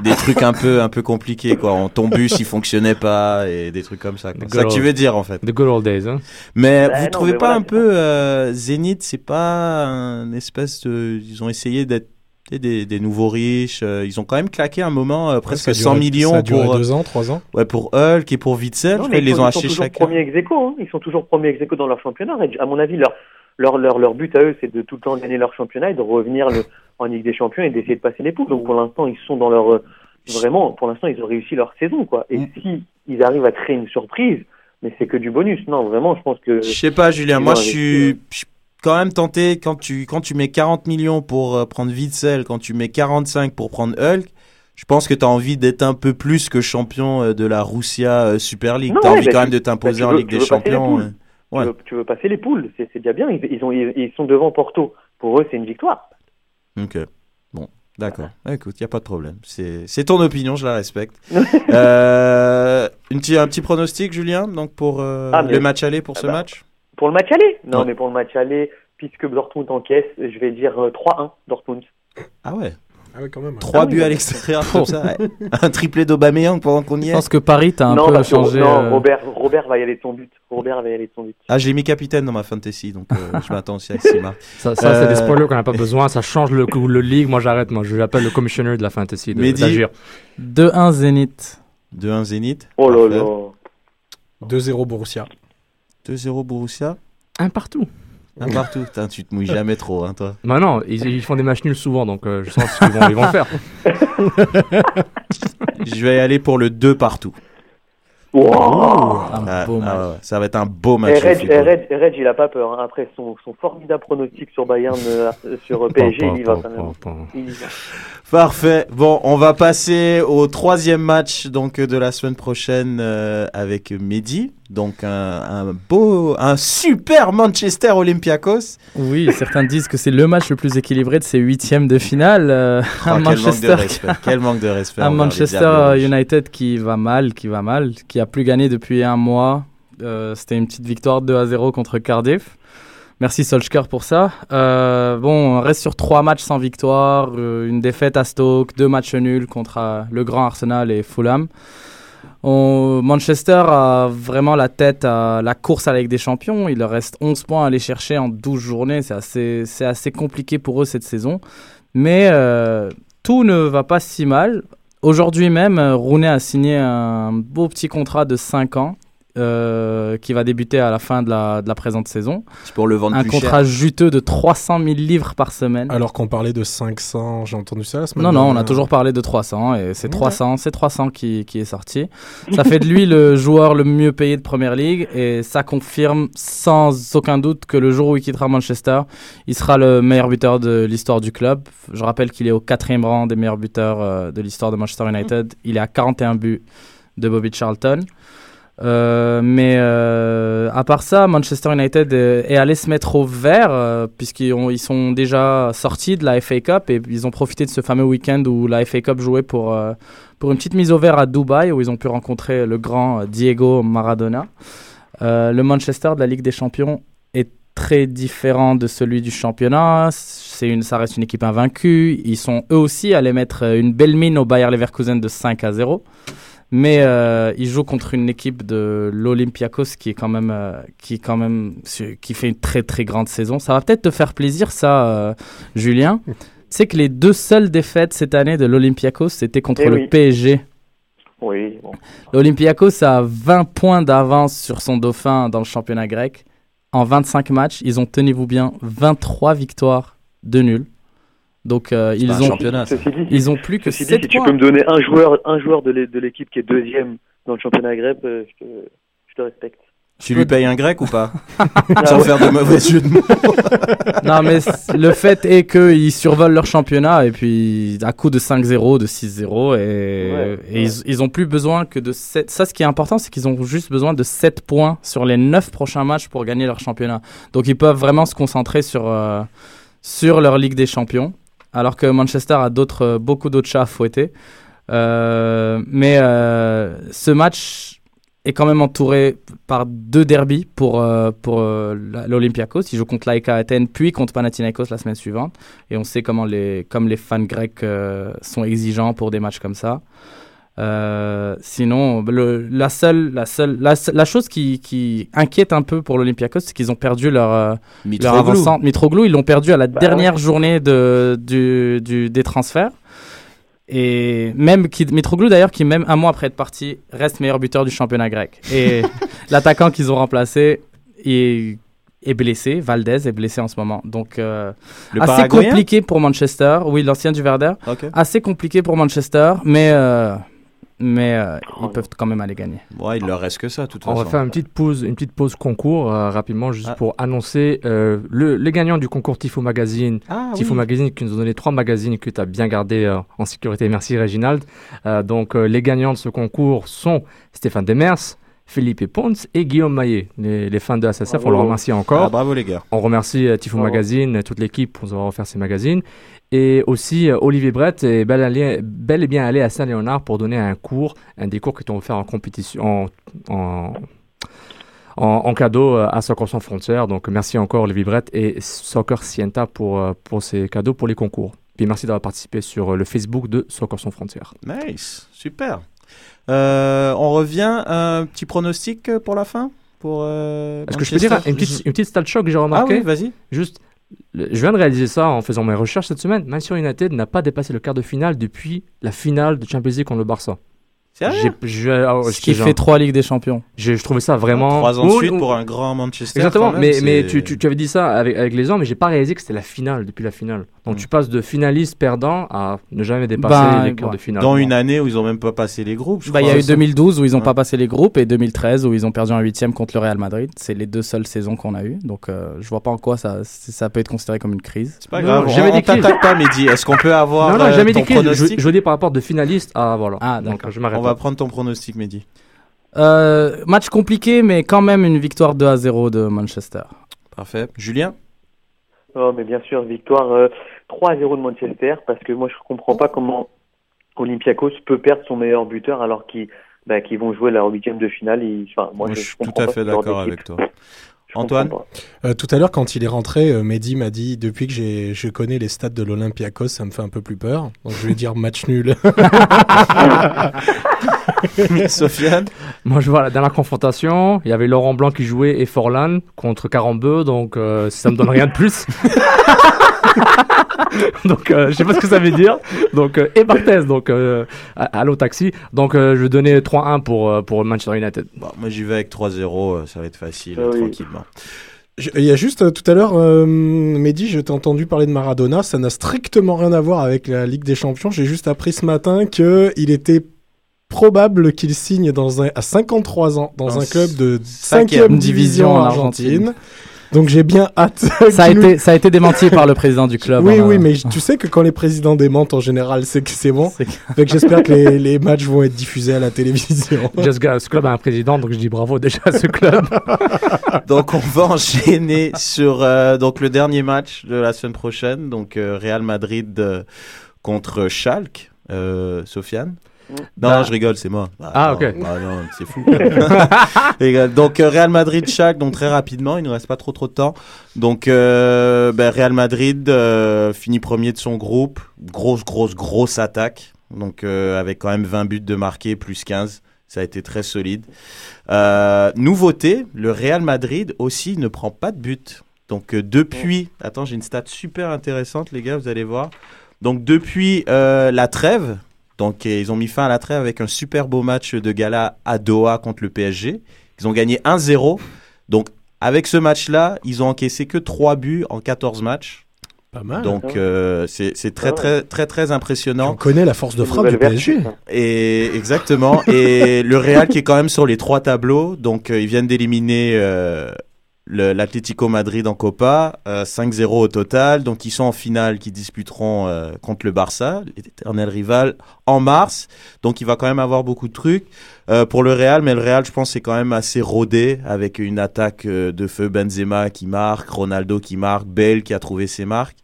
Speaker 4: des, des trucs un peu, un peu compliqués, quoi. En- Ton bus, il fonctionnait pas et des trucs comme ça, C'est ça que
Speaker 11: good
Speaker 4: tu veux dire, en fait.
Speaker 11: The good old days, hein.
Speaker 4: Mais
Speaker 7: Bah
Speaker 4: vous
Speaker 7: non,
Speaker 4: trouvez
Speaker 7: mais
Speaker 4: pas
Speaker 7: voilà,
Speaker 4: un peu, euh, Zénith, c'est pas un espèce de, ils ont essayé d'être sais, des, des nouveaux riches, euh, ils ont quand même claqué un moment euh, presque
Speaker 5: ça a
Speaker 4: 100
Speaker 5: duré-
Speaker 4: millions
Speaker 5: ça a duré
Speaker 4: pour
Speaker 5: deux ans, trois ans.
Speaker 4: Ouais, pour Hulk et pour Witzel,
Speaker 7: Non,
Speaker 4: je
Speaker 7: mais
Speaker 4: crois, ils les ont
Speaker 7: sont
Speaker 4: achetés
Speaker 7: toujours
Speaker 4: chacun.
Speaker 7: hein. Ils sont toujours premiers ex dans leur championnat. Et à mon avis, leur, leur, leur, leur but à eux, c'est de tout le temps gagner leur championnat et de revenir le, en Ligue des Champions et d'essayer de passer les poules. Donc pour l'instant, ils sont dans leur. euh, Vraiment, pour l'instant, ils ont réussi leur saison, quoi. Et si ils arrivent à créer une surprise, mais c'est que du bonus. Non, vraiment, je pense que.
Speaker 4: Je sais pas, Julien.
Speaker 7: ils
Speaker 4: Moi, je suis, je suis quand même tenté quand tu, quand tu mets 40 millions pour euh, prendre Witzel, quand tu mets 45 pour prendre Hulk. Je pense que tu as envie d'être un peu plus que champion euh, de la Russia euh, Super League.
Speaker 7: Non,
Speaker 4: Tu as
Speaker 7: ouais,
Speaker 4: envie
Speaker 7: bah,
Speaker 4: quand même de t'imposer
Speaker 7: bah,
Speaker 4: en Ligue des Champions.
Speaker 7: Tu, veux, tu veux passer les poules, c'est déjà bien. Ils, ils, ont, ils, ils sont devant Porto. Pour eux, c'est une victoire.
Speaker 4: Ok. Bon, d'accord. Ah, Écoute, il n'y a pas de problème. C'est ton opinion, je la respecte. [LAUGHS] une un petit pronostic, Julien, donc pour
Speaker 7: Ah,
Speaker 4: le match aller pour
Speaker 7: Ah
Speaker 4: ce
Speaker 7: bah,
Speaker 4: match?
Speaker 7: Pour le match aller Non,
Speaker 4: Ouais.
Speaker 7: mais pour le match aller, puisque Dortmund encaisse, je vais dire euh, 3-1 Dortmund.
Speaker 4: Ah ouais
Speaker 5: Ah ouais, quand même.
Speaker 4: Trois
Speaker 7: Ah oui,
Speaker 4: buts à l'extérieur comme ça. ouais. Un triplé d'Aubameyang pendant qu'on y
Speaker 6: Je
Speaker 4: est.
Speaker 6: pense que Paris, t'as un
Speaker 7: non,
Speaker 6: peu
Speaker 7: que-
Speaker 6: changé.
Speaker 7: non
Speaker 6: euh,
Speaker 7: Robert, Robert va y aller de son but. Robert va y aller de son but.
Speaker 4: Ah, je l'ai mis capitaine dans ma fantasy, donc euh, je m'attends aussi à marque. [LAUGHS]
Speaker 11: Ça, ça, c'est
Speaker 4: Euh,
Speaker 11: des spoilers qu'on n'a pas besoin. Ça change le, le league. Moi, j'arrête. Moi, je l'appelle le commissioner de la fantasy de-
Speaker 4: Mehdi.
Speaker 11: d'agir.
Speaker 6: 2-1 Zénith.
Speaker 4: 2-1 Zénith.
Speaker 7: Oh là là.
Speaker 5: 2-0 Borussia.
Speaker 4: 2-0 Borussia.
Speaker 11: Un partout.
Speaker 4: Un partout. Putain, tu te mouilles jamais trop, hein, toi.
Speaker 11: Bah non, ils, ils font des matchs nuls souvent, donc euh, je sens qu'ils vont, ils vont le faire. [LAUGHS]
Speaker 4: Je vais aller pour le 2 partout.
Speaker 7: Wow.
Speaker 6: Un
Speaker 4: Ah,
Speaker 6: beau
Speaker 4: ah ouais, ça va être un beau match.
Speaker 7: Reg, et Reg- et Reg, il a pas peur. hein. Après son, son formidable pronostic sur Bayern, euh, sur euh, PSG, il y va quand même. Il y va.
Speaker 4: Parfait. Bon, on va passer au troisième match donc de la semaine prochaine euh, avec Mehdi. Donc un, un beau, un super Manchester Olympiakos.
Speaker 6: Oui, certains disent que c'est le match le plus équilibré de ces huitièmes de finale. euh,
Speaker 4: Oh,
Speaker 6: un
Speaker 4: quel manque de
Speaker 6: Manchester,
Speaker 4: respect. Quel manque de respect. [LAUGHS]
Speaker 6: un Manchester. United qui va mal, qui va mal, qui a plus gagné depuis un mois. Euh, C'était une petite victoire 2 à 0 contre Cardiff. Merci Solskjaer pour ça. Euh, bon, on reste sur trois matchs sans victoire, une défaite à Stoke, deux matchs nuls contre le grand Arsenal et Fulham. On- Manchester a vraiment la tête à la course à des Champions. Il leur reste 11 points à aller chercher en 12 journées. C'est assez, assez compliqué pour eux cette saison. Mais euh, tout ne va pas si mal. Aujourd'hui même, euh, Rooney a signé un beau petit contrat de 5 ans euh, qui va débuter à la fin de la, de la présente saison.
Speaker 4: C'est pour le vendre
Speaker 6: Un
Speaker 4: plus
Speaker 6: contrat
Speaker 4: cher.
Speaker 6: juteux de 300 000 livres par semaine.
Speaker 5: Alors qu'on parlait de 500, j'ai entendu ça la semaine
Speaker 6: Non, non, on a toujours parlé de 300 et c'est
Speaker 5: Ok.
Speaker 6: 300, c'est 300 qui, qui est sorti. Ça fait de lui le [LAUGHS] joueur le mieux payé de Première Ligue et ça confirme sans aucun doute que le jour où il quittera Manchester, il sera le meilleur buteur de l'histoire du club. Je rappelle qu'il est au quatrième rang des meilleurs buteurs euh, de l'histoire de Manchester United. Il est à 41 buts de Bobby Charlton. Euh, mais euh, à part ça, Manchester United est, est allé se mettre au vert euh, puisqu'ils ont- ils sont déjà sortis de la FA Cup et ils ont profité de ce fameux week-end où la FA Cup jouait pour, euh, pour une petite mise au vert à Dubaï où ils ont pu rencontrer le grand Diego Maradona. Euh, le Manchester de la Ligue des Champions est très différent de celui du championnat. C'est une, ça reste une équipe invaincue. Ils sont eux aussi allés mettre une belle mine au Bayer Leverkusen de 5 à 0. Mais euh, ils jouent contre une équipe de l'Olympiakos qui est quand même, euh, qui est quand même, qui fait une très très grande saison. Ça va peut-être te faire plaisir, ça, euh, Julien. Tu sais que les deux seules défaites cette année de l'Olympiakos, c'était contre
Speaker 7: Eh
Speaker 6: le
Speaker 7: oui.
Speaker 6: PSG.
Speaker 7: Oui, bon.
Speaker 6: L'Olympiakos a 20 points d'avance sur son dauphin dans le championnat grec. En 25 matchs, ils ont, tenez-vous bien, 23 victoires de nul. Donc euh, ils ont
Speaker 4: championnat, ça.
Speaker 7: Ceci dit,
Speaker 6: ils ont plus que
Speaker 7: ceci dit,
Speaker 6: 7
Speaker 7: si tu
Speaker 6: points.
Speaker 7: peux me donner un joueur, un joueur de l'é- de l'équipe qui est deuxième dans le championnat grec, euh, je te, je te respecte.
Speaker 4: Tu lui payes un grec ou pas?
Speaker 7: Ah [LAUGHS]
Speaker 4: Sans
Speaker 7: ouais.
Speaker 4: faire de mauvais jeux de mots. [LAUGHS]
Speaker 6: non, mais le fait est qu'ils survolent leur championnat et puis à coup de 5-0, de 6-0, et,
Speaker 7: Ouais,
Speaker 6: et ils, ils ont plus besoin que de 7. Ça, ce qui est important, c'est qu'ils ont juste besoin de 7 points sur les 9 prochains matchs pour gagner leur championnat. Donc ils peuvent vraiment se concentrer sur, euh, sur leur Ligue des Champions, alors que Manchester a d'autres, euh, beaucoup d'autres chats à fouetter. Euh, mais euh, ce match est quand même entouré par deux derbies pour, euh, pour euh, l'Olympiakos. Ils jouent contre l'AEK Athènes, puis contre Panathinaikos la semaine suivante. Et on sait comment les, comme les fans grecs euh, sont exigeants pour des matchs comme ça. Euh, sinon, le- la, seule, la, seule, la, se- la chose qui, qui inquiète un peu pour l'Olympiakos, c'est qu'ils ont perdu leur, euh, leur
Speaker 4: Mitroglou.
Speaker 6: avant-centre. Mitroglou, ils l'ont perdu à la
Speaker 7: Bah
Speaker 6: dernière journée de, du, du- des transferts. Et même qui, Mitroglou d'ailleurs, qui même un mois après être parti, reste meilleur buteur du championnat grec. Et [LAUGHS] l'attaquant qu'ils ont remplacé est, est blessé. Valdez est blessé en ce moment. Donc euh, assez compliqué pour Manchester. Oui, l'ancien du Werder.
Speaker 4: Ok.
Speaker 6: Assez compliqué pour Manchester, mais euh, mais euh, ils peuvent quand même aller gagner.
Speaker 4: Ouais, il leur reste que ça, de toute
Speaker 11: On
Speaker 4: façon.
Speaker 11: va faire une petite pause, une petite pause concours euh, rapidement, juste
Speaker 4: Ah.
Speaker 11: pour annoncer euh, le, les gagnants du concours Tifo Magazine.
Speaker 4: Ah,
Speaker 11: Tifo
Speaker 4: oui.
Speaker 11: Magazine qui nous a donné trois magazines que tu as bien gardés euh, en sécurité. Merci Réginald. Euh, donc euh, les gagnants de ce concours sont Stéphane Demers, Philippe Ponce et Guillaume Maillet. Les, les fans de SSF, on le remercie encore.
Speaker 4: Ah, bravo les gars.
Speaker 11: On remercie euh, Tifo
Speaker 7: Bravo.
Speaker 11: Magazine, toute l'équipe pour nous avoir offert ces magazines. Et aussi, euh, Olivier Brett est bel, allé- bel et bien allé à Saint-Léonard pour donner un cours, un des cours qui t'ont offert en compétition, en, en, en, en cadeau euh, à Soccer Sans Frontières. Donc, merci encore Olivier Brett et Soccer Sienta pour, euh, pour ces cadeaux pour les concours. Puis merci d'avoir participé sur le Facebook de Soccer Sans Frontières.
Speaker 4: Nice, super. Euh, on revient, un petit pronostic pour la fin? Pour, euh,
Speaker 11: Est-ce que je peux dire une petite, une petite stat shock que j'ai
Speaker 4: Ah
Speaker 11: remarqué
Speaker 4: oui, vas-y.
Speaker 11: Juste, le- je viens de réaliser ça en faisant mes recherches cette semaine. Manchester United n'a pas dépassé le quart de finale depuis la finale de Champions League contre le Barça.
Speaker 4: Sérieux
Speaker 11: J'ai- je- ah ouais,
Speaker 6: Ce qui
Speaker 11: genre-
Speaker 6: fait trois Ligues des Champions.
Speaker 11: j'ai- Je trouvais ça vraiment.
Speaker 4: Trois ans de
Speaker 11: Oh,
Speaker 4: suite
Speaker 11: oh,
Speaker 4: pour un grand Manchester.
Speaker 11: Exactement,
Speaker 4: même,
Speaker 11: mais,
Speaker 4: c'est-
Speaker 11: mais tu, tu, tu avais dit ça avec, avec les ans, mais j'ai pas réalisé que c'était la finale depuis la finale. Donc
Speaker 4: Mm.
Speaker 11: tu passes de finaliste perdant à ne jamais dépasser
Speaker 6: Ben,
Speaker 11: les quarts
Speaker 6: ouais.
Speaker 11: de finale.
Speaker 4: Dans une année où ils ont même pas passé les groupes. je
Speaker 6: Bah, il y a eu 2012 où ils n'ont
Speaker 4: Ouais.
Speaker 6: pas passé les groupes et 2013 où ils ont perdu en huitième contre le Real Madrid. C'est les deux seules saisons qu'on a eues. Donc euh, je vois pas en quoi ça, ça peut être considéré comme une crise.
Speaker 4: C'est pas
Speaker 11: Non,
Speaker 4: grave.
Speaker 11: jamais
Speaker 4: on, t'attaque pas, Mehdi. Est-ce qu'on peut avoir
Speaker 11: non, non,
Speaker 4: euh,
Speaker 11: jamais
Speaker 4: ton
Speaker 11: dit crise. Je,
Speaker 4: pronostic
Speaker 11: je dis par rapport de finaliste à voilà.
Speaker 6: Ah,
Speaker 11: Donc
Speaker 6: d'accord.
Speaker 11: je m'arrête.
Speaker 4: On
Speaker 11: là.
Speaker 4: va prendre ton pronostic, Mehdi.
Speaker 6: Euh, match compliqué, mais quand même une victoire 2 à 0 de Manchester.
Speaker 4: Parfait. Julien?
Speaker 7: Oh, mais bien sûr, victoire euh, 3-0 de Manchester, parce que moi je comprends pas comment Olympiakos peut perdre son meilleur buteur alors qu'ils bah, qu'ils vont jouer leur huitième de finale. Enfin, moi,
Speaker 4: Moi,
Speaker 7: je,
Speaker 4: je suis tout à fait d'accord avec toi. Antoine.
Speaker 5: Euh, tout à l'heure, quand il est rentré, euh, Mehdi m'a dit depuis que j'ai, je connais les stats de l'Olympiakos, ça me fait un peu plus peur. Donc je vais dire match nul. [LAUGHS]
Speaker 4: Sofiane [LAUGHS]
Speaker 11: Moi, je vois la dernière confrontation, il y avait Laurent Blanc qui jouait et Forlan contre Carambeu, donc euh, ça me donne rien de plus. [LAUGHS] [LAUGHS] donc, euh, je sais pas ce que ça veut dire. Donc, euh, et Barthez, donc, euh, allô taxi. Donc, euh, je vais donner 3-1 pour, euh, pour Manchester United.
Speaker 4: Bon, Moi, j'y vais avec 3-0. euh, Ça va être facile,
Speaker 7: Ah oui.
Speaker 4: tranquillement.
Speaker 5: Il y a juste tout à l'heure, euh, Mehdi, je t'ai entendu parler de Maradona. Ça n'a strictement rien à voir avec la Ligue des Champions. J'ai juste appris ce matin que il était probable qu'il signe dans un, à 53 ans dans
Speaker 4: Dans
Speaker 5: un club de
Speaker 4: cinquième
Speaker 5: 5e division en Argentine. Donc j'ai bien hâte. [LAUGHS]
Speaker 6: Ça a,
Speaker 5: nous-
Speaker 6: été, ça a été démenti par le président du club.
Speaker 5: Oui,
Speaker 6: hein.
Speaker 5: oui, mais tu sais que quand les présidents démentent en général, c'est que c'est bon. Donc j'espère que les, les matchs vont être diffusés à la télévision. [LAUGHS]
Speaker 11: Just Ga- ce club a un président, donc je dis bravo déjà à ce club. [LAUGHS]
Speaker 4: Donc, on va enchaîner sur euh, donc le dernier match de la semaine prochaine. Donc, euh, Real Madrid euh, contre Schalke. Euh, Sofiane? Non,
Speaker 11: Bah.
Speaker 4: je rigole, c'est moi.
Speaker 11: Ah,
Speaker 4: non,
Speaker 11: ok.
Speaker 4: ah non, c'est fou. [LAUGHS] [LAUGHS] Donc, euh, Real Madrid, Schalke, donc très rapidement, il ne reste pas trop trop de temps. Donc, euh, Real Madrid euh, finit premier de son groupe. Grosse, grosse, grosse attaque. Donc, euh, avec quand même 20 buts de marqués, plus 15. Ça a été très solide. Nouveauté, le Real Madrid aussi ne prend pas de but. Donc depuis, attends, j'ai une stat super intéressante, les gars, vous allez voir. Donc depuis la trêve, donc euh, ils ont mis fin à la trêve avec un super beau match de gala à Doha contre le PSG. Ils ont gagné 1-0. Donc avec ce match-là, ils ont encaissé que 3 buts en 14 matchs.
Speaker 5: Pas mal.
Speaker 4: Donc euh, c'est très,
Speaker 5: Ah
Speaker 4: très très très impressionnant.
Speaker 5: On connaît la force de frappe du PSG.
Speaker 4: Et exactement. et [LAUGHS] le Real qui est quand même sur les trois tableaux. Donc euh, ils viennent d'éliminer euh, l'Atlético Madrid en Copa, euh, 5-0 au total. Donc ils sont en finale, qui disputeront euh, contre le Barça, l'éternel rival, en mars. Donc il va quand même avoir beaucoup de trucs euh, pour le Real. Mais le Real, je pense, c'est quand même assez rodé avec une attaque euh, de feu Benzema qui marque, Ronaldo qui marque, Bale qui a trouvé ses marques.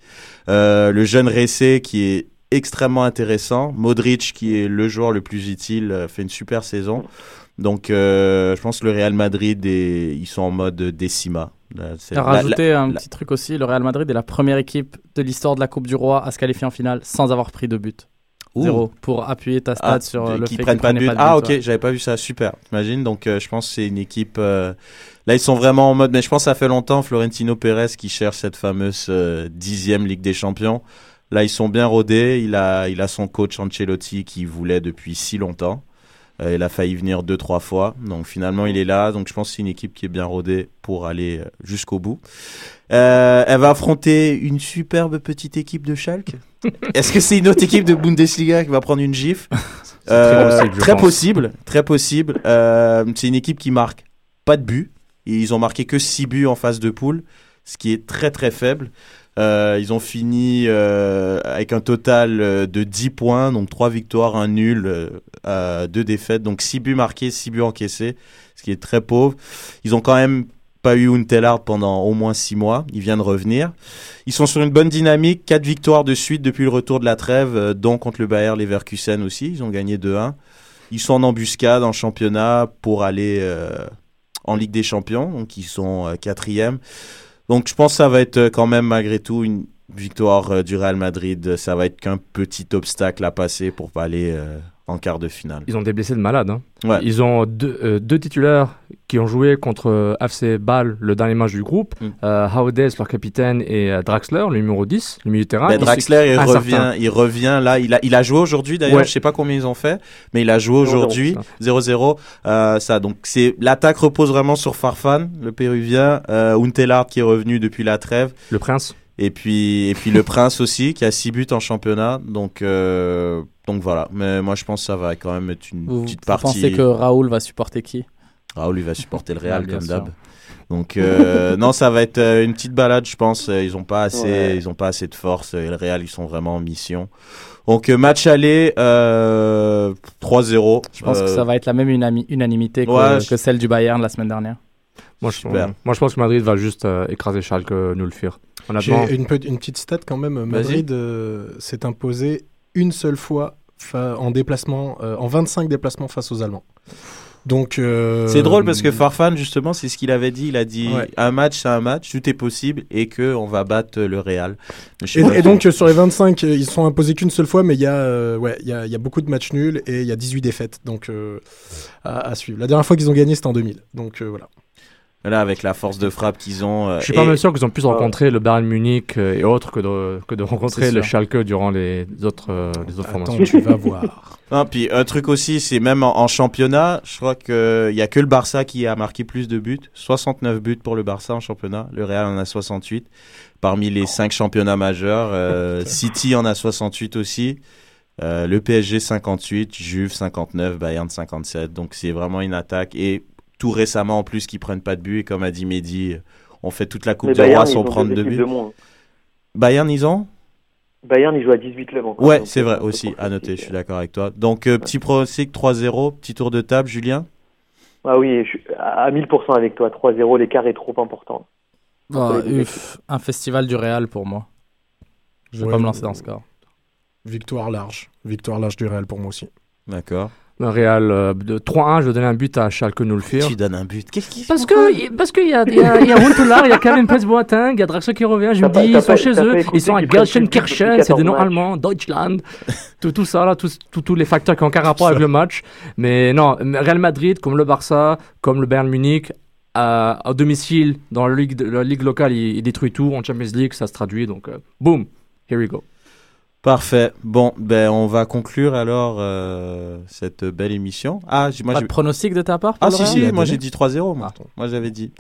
Speaker 4: Le jeune Ressé qui est extrêmement intéressant. Modric, qui est le joueur le plus utile, fait une super saison. Donc, euh, je pense que le Real Madrid, est- ils sont en mode décima. La-
Speaker 6: rajouter
Speaker 4: la-
Speaker 6: un
Speaker 4: la-
Speaker 6: petit truc aussi, le Real Madrid est la première équipe de l'histoire de la Coupe du Roi à se qualifier en finale sans avoir pris de but.
Speaker 4: Ouh.
Speaker 6: Zéro. Pour appuyer ta stat
Speaker 4: Ah,
Speaker 6: sur euh, le
Speaker 4: qui
Speaker 6: fait
Speaker 4: prennent pas de but. Ah, ok, j'avais pas vu ça. Super. T'imagines Donc, euh, je pense que c'est une équipe. euh, Là, ils sont vraiment en mode. Mais je pense que ça fait longtemps, Florentino Pérez qui cherche cette fameuse dixième Ligue des Champions. Là, ils sont bien rodés. Il a, il a son coach Ancelotti qui voulait depuis si longtemps. Euh, il a failli venir deux, trois fois. Donc, finalement, il est là. Donc, je pense que c'est une équipe qui est bien rodée pour aller euh, jusqu'au bout. Euh, elle va affronter une superbe petite équipe de Schalke. [LAUGHS] Est-ce que c'est une autre équipe de Bundesliga qui va prendre une gifle
Speaker 11: très possible, je
Speaker 4: Très possible, très possible. Euh, c'est une équipe qui marque pas de but. Ils ont marqué que 6 buts en phase de poule, ce qui est très très faible. Euh, ils ont fini euh, avec un total euh, de 10 points, donc 3 victoires, 1 nul, euh, euh, 2 défaites, donc 6 buts marqués, 6 buts encaissés, ce qui est très pauvre. Ils ont quand même pas eu Untelard pendant au moins 6 mois, il vient de revenir. Ils sont sur une bonne dynamique, 4 victoires de suite depuis le retour de la trêve, euh, dont contre le Bayer Leverkusen aussi, ils ont gagné 2-1. Ils sont en embuscade en championnat pour aller en Ligue des Champions, donc ils sont quatrième. Donc je pense que ça va être euh, quand même malgré tout une victoire euh, du Real Madrid. Ça va être qu'un petit obstacle à passer pour pas aller euh, en quart de finale.
Speaker 11: Ils ont des blessés de malades. hein.
Speaker 4: Ouais.
Speaker 11: Ils ont deux, euh, deux titulaires qui ont joué contre euh, FC Bâle, le dernier match du groupe.
Speaker 4: Mm.
Speaker 11: Euh, leur capitaine, et euh, Draxler, le numéro 10, le milieu de terrain.
Speaker 4: Ben, Draxler, il revient, il revient là. Il a, il a joué aujourd'hui d'ailleurs.
Speaker 11: Ouais.
Speaker 4: Je sais pas combien ils ont fait, mais il a joué
Speaker 11: 0-0,
Speaker 4: aujourd'hui. 0-0. Euh, ça, donc c'est l'attaque repose vraiment sur Farfan, le Péruvien, euh, Untelard qui est revenu depuis la trêve.
Speaker 11: Le Prince.
Speaker 4: Et puis, et puis le Prince aussi, qui a 6 buts en championnat. Donc, euh, donc voilà. Mais moi, je pense que ça va quand même être une
Speaker 6: Vous,
Speaker 4: petite
Speaker 6: vous
Speaker 4: partie.
Speaker 6: pensez que Raoul va supporter qui?
Speaker 4: Raoul, il va supporter le Real
Speaker 6: bien
Speaker 4: comme
Speaker 6: sûr.
Speaker 4: d'hab. Donc euh, [LAUGHS] non, ça va être euh, une petite balade, je pense. Ils ont pas assez,
Speaker 7: Ouais.
Speaker 4: ils ont pas assez de force. Et le Real, ils sont vraiment en mission. Donc match aller, euh, 3-0.
Speaker 6: Je pense
Speaker 4: Euh,
Speaker 6: que ça va être la même unanimité
Speaker 4: Ouais,
Speaker 6: que celle du Bayern la semaine dernière.
Speaker 11: Moi, je,
Speaker 4: Super.
Speaker 11: moi, je pense que Madrid va juste euh, écraser Schalke, nous le. Honnêtement,
Speaker 5: J'ai une, pe- une petite stat quand même. Madrid euh, s'est imposé une seule fois en déplacement, euh, en 25 déplacements face aux Allemands. Donc euh,
Speaker 4: C'est drôle parce que Farfan, justement, c'est ce qu'il avait dit. Il a dit
Speaker 5: Ouais.
Speaker 4: un match, c'est un match, tout est possible et que on va battre le Real.
Speaker 5: Et, donc sur les 25, euh, ils se sont imposés qu'une seule fois, mais il y, a, euh, ouais, il y, a, il y a beaucoup de matchs nuls et il y a 18 défaites donc euh, à, à suivre. La dernière fois qu'ils ont gagné, c'était en 2000. Donc euh, voilà.
Speaker 4: Là, avec la force de frappe qu'ils ont. euh,
Speaker 11: je suis pas
Speaker 4: et-
Speaker 11: même sûr qu'ils ont plus rencontré le Bayern Munich euh, et autres que de, que de rencontrer le. Schalke durant les autres, euh, les autres
Speaker 5: Attends,
Speaker 11: formations.
Speaker 5: tu vas voir. [LAUGHS]
Speaker 4: Non, puis un truc aussi, c'est même en, en championnat, je crois qu'il y a que le Barça qui a marqué plus de buts. 69 buts pour le Barça en championnat. Le Real en a 68. Parmi les 5 championnats majeurs, euh, [LAUGHS] City en a 68 aussi. Euh, le PSG 58, Juve 59, Bayern 57. Donc c'est vraiment une attaque. Et tout récemment en plus qu'ils prennent pas de buts. Et comme a dit Mehdi, on fait toute la Coupe
Speaker 7: Mais
Speaker 4: du Roi
Speaker 7: Bayern, ils
Speaker 4: sans prendre
Speaker 7: deux
Speaker 4: de
Speaker 7: de moins.
Speaker 4: Bayern, ils ont?
Speaker 7: Bayern, il joue à 18 clubs encore.
Speaker 4: Ouais, c'est
Speaker 7: euh,
Speaker 4: vrai aussi, à noter, je suis d'accord avec toi. Donc, euh, petit pronostic 3-0, petit tour de table, Julien?
Speaker 7: Ah oui, je suis à 1000% avec toi. 3-0, l'écart est trop important.
Speaker 6: Ah, uf, un festival du Real pour moi. Je vais
Speaker 5: Ouais,
Speaker 6: pas me lancer dans ce score.
Speaker 5: Victoire large. Victoire large du Real pour moi aussi.
Speaker 4: D'accord.
Speaker 11: Real euh, de 3-1, je vais donner un but à Schalke, nous le faire.
Speaker 4: Tu donnes un but. Qu'est-ce qui
Speaker 11: Parce que parce qu'il y a il y a, il y a il y a Kevin Prince Boateng, il y a Draxler qui revient, je me dis ils sont
Speaker 7: pas-
Speaker 11: chez eux, ils sont à Gelsenkirchen, c'est des
Speaker 7: 14
Speaker 11: noms allemands, Deutschland, tout, tout ça là, tous tous- tous les facteurs qui ont aucun rapport avec le match. Mais non, Real Madrid comme le Barça, comme le Bayern Munich à, à domicile dans la ligue, la ligue locale, il, il détruit tout en Champions League, ça se traduit donc euh, boom, here we go.
Speaker 4: Parfait. Bon, ben on va conclure alors euh, cette belle émission. Ah, j'ai- moi
Speaker 6: Pas de pronostic de ta part pour
Speaker 4: Ah si si, moi j'ai dit 3-0 moi. Moi j'avais dit.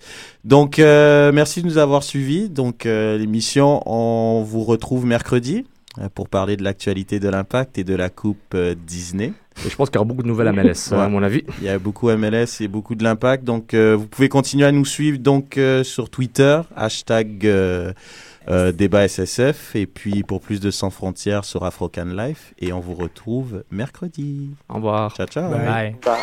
Speaker 4: Donc euh, merci de nous avoir suivis. Donc euh, l'émission on vous retrouve mercredi pour parler de l'actualité de l'Impact et de la coupe euh, Disney.
Speaker 11: Et je pense qu'il y aura beaucoup de nouvelles MLS, à mon avis.
Speaker 4: Il y a beaucoup MLS et beaucoup de l'Impact. Donc euh, vous pouvez continuer à nous suivre donc euh, sur Twitter hashtag euh, euh, débat SSF et puis pour plus de sans frontières sur Afrocan Life et on vous retrouve mercredi.
Speaker 11: Au revoir.
Speaker 4: Ciao ciao.
Speaker 6: Bye.
Speaker 7: Bye.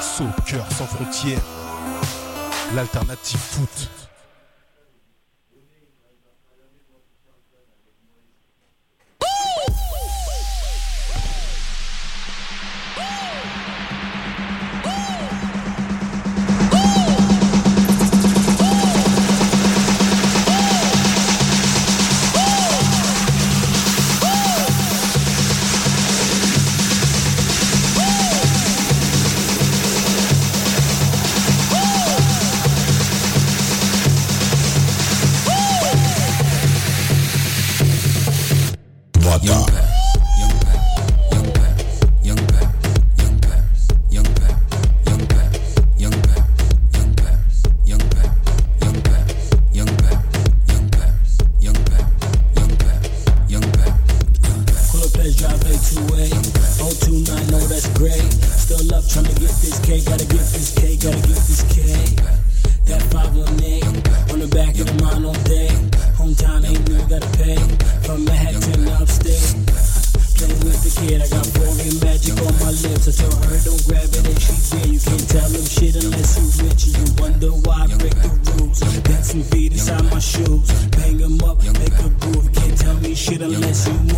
Speaker 3: Soccer sans frontières, l'alternative foot.
Speaker 12: Yeah. Tell them shit unless you rich and you wonder why I break the rules. Got some feet inside my shoes. Bang 'em up, make a groove. Can't tell me shit unless you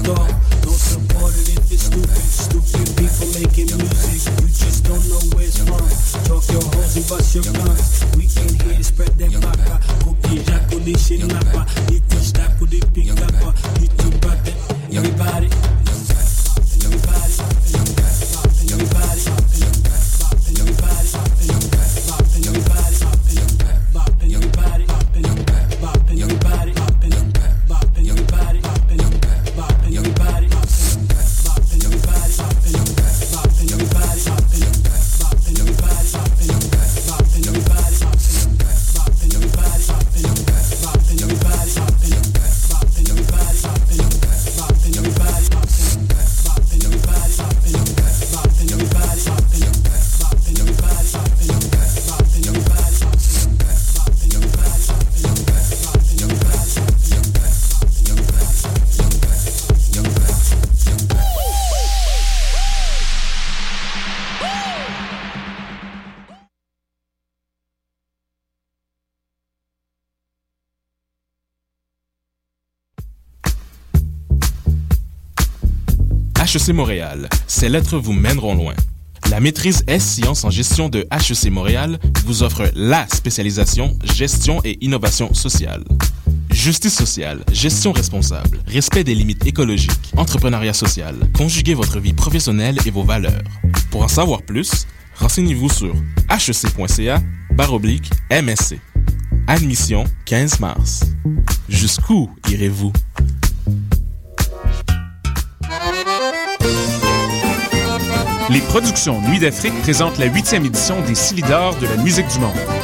Speaker 12: off. Don't support it if it's stupid. Stupid people making music. You just don't know where it's from. Talk your hoes and bust your guns. We ain't here to spread that baka. Cookie jaco ni
Speaker 1: HEC Montréal, ces lettres vous mèneront loin. La maîtrise S-Sciences en gestion de HEC Montréal vous offre la spécialisation gestion et innovation sociale. Justice sociale, gestion responsable, respect des limites écologiques, entrepreneuriat social, conjuguez votre vie professionnelle et vos valeurs. Pour en savoir plus, renseignez-vous sur hec.ca baroblique MSC. Admission 15 mars. Jusqu'où irez-vous?
Speaker 13: Les productions Nuit d'Afrique présentent la huitième édition des Silidors de la musique du monde.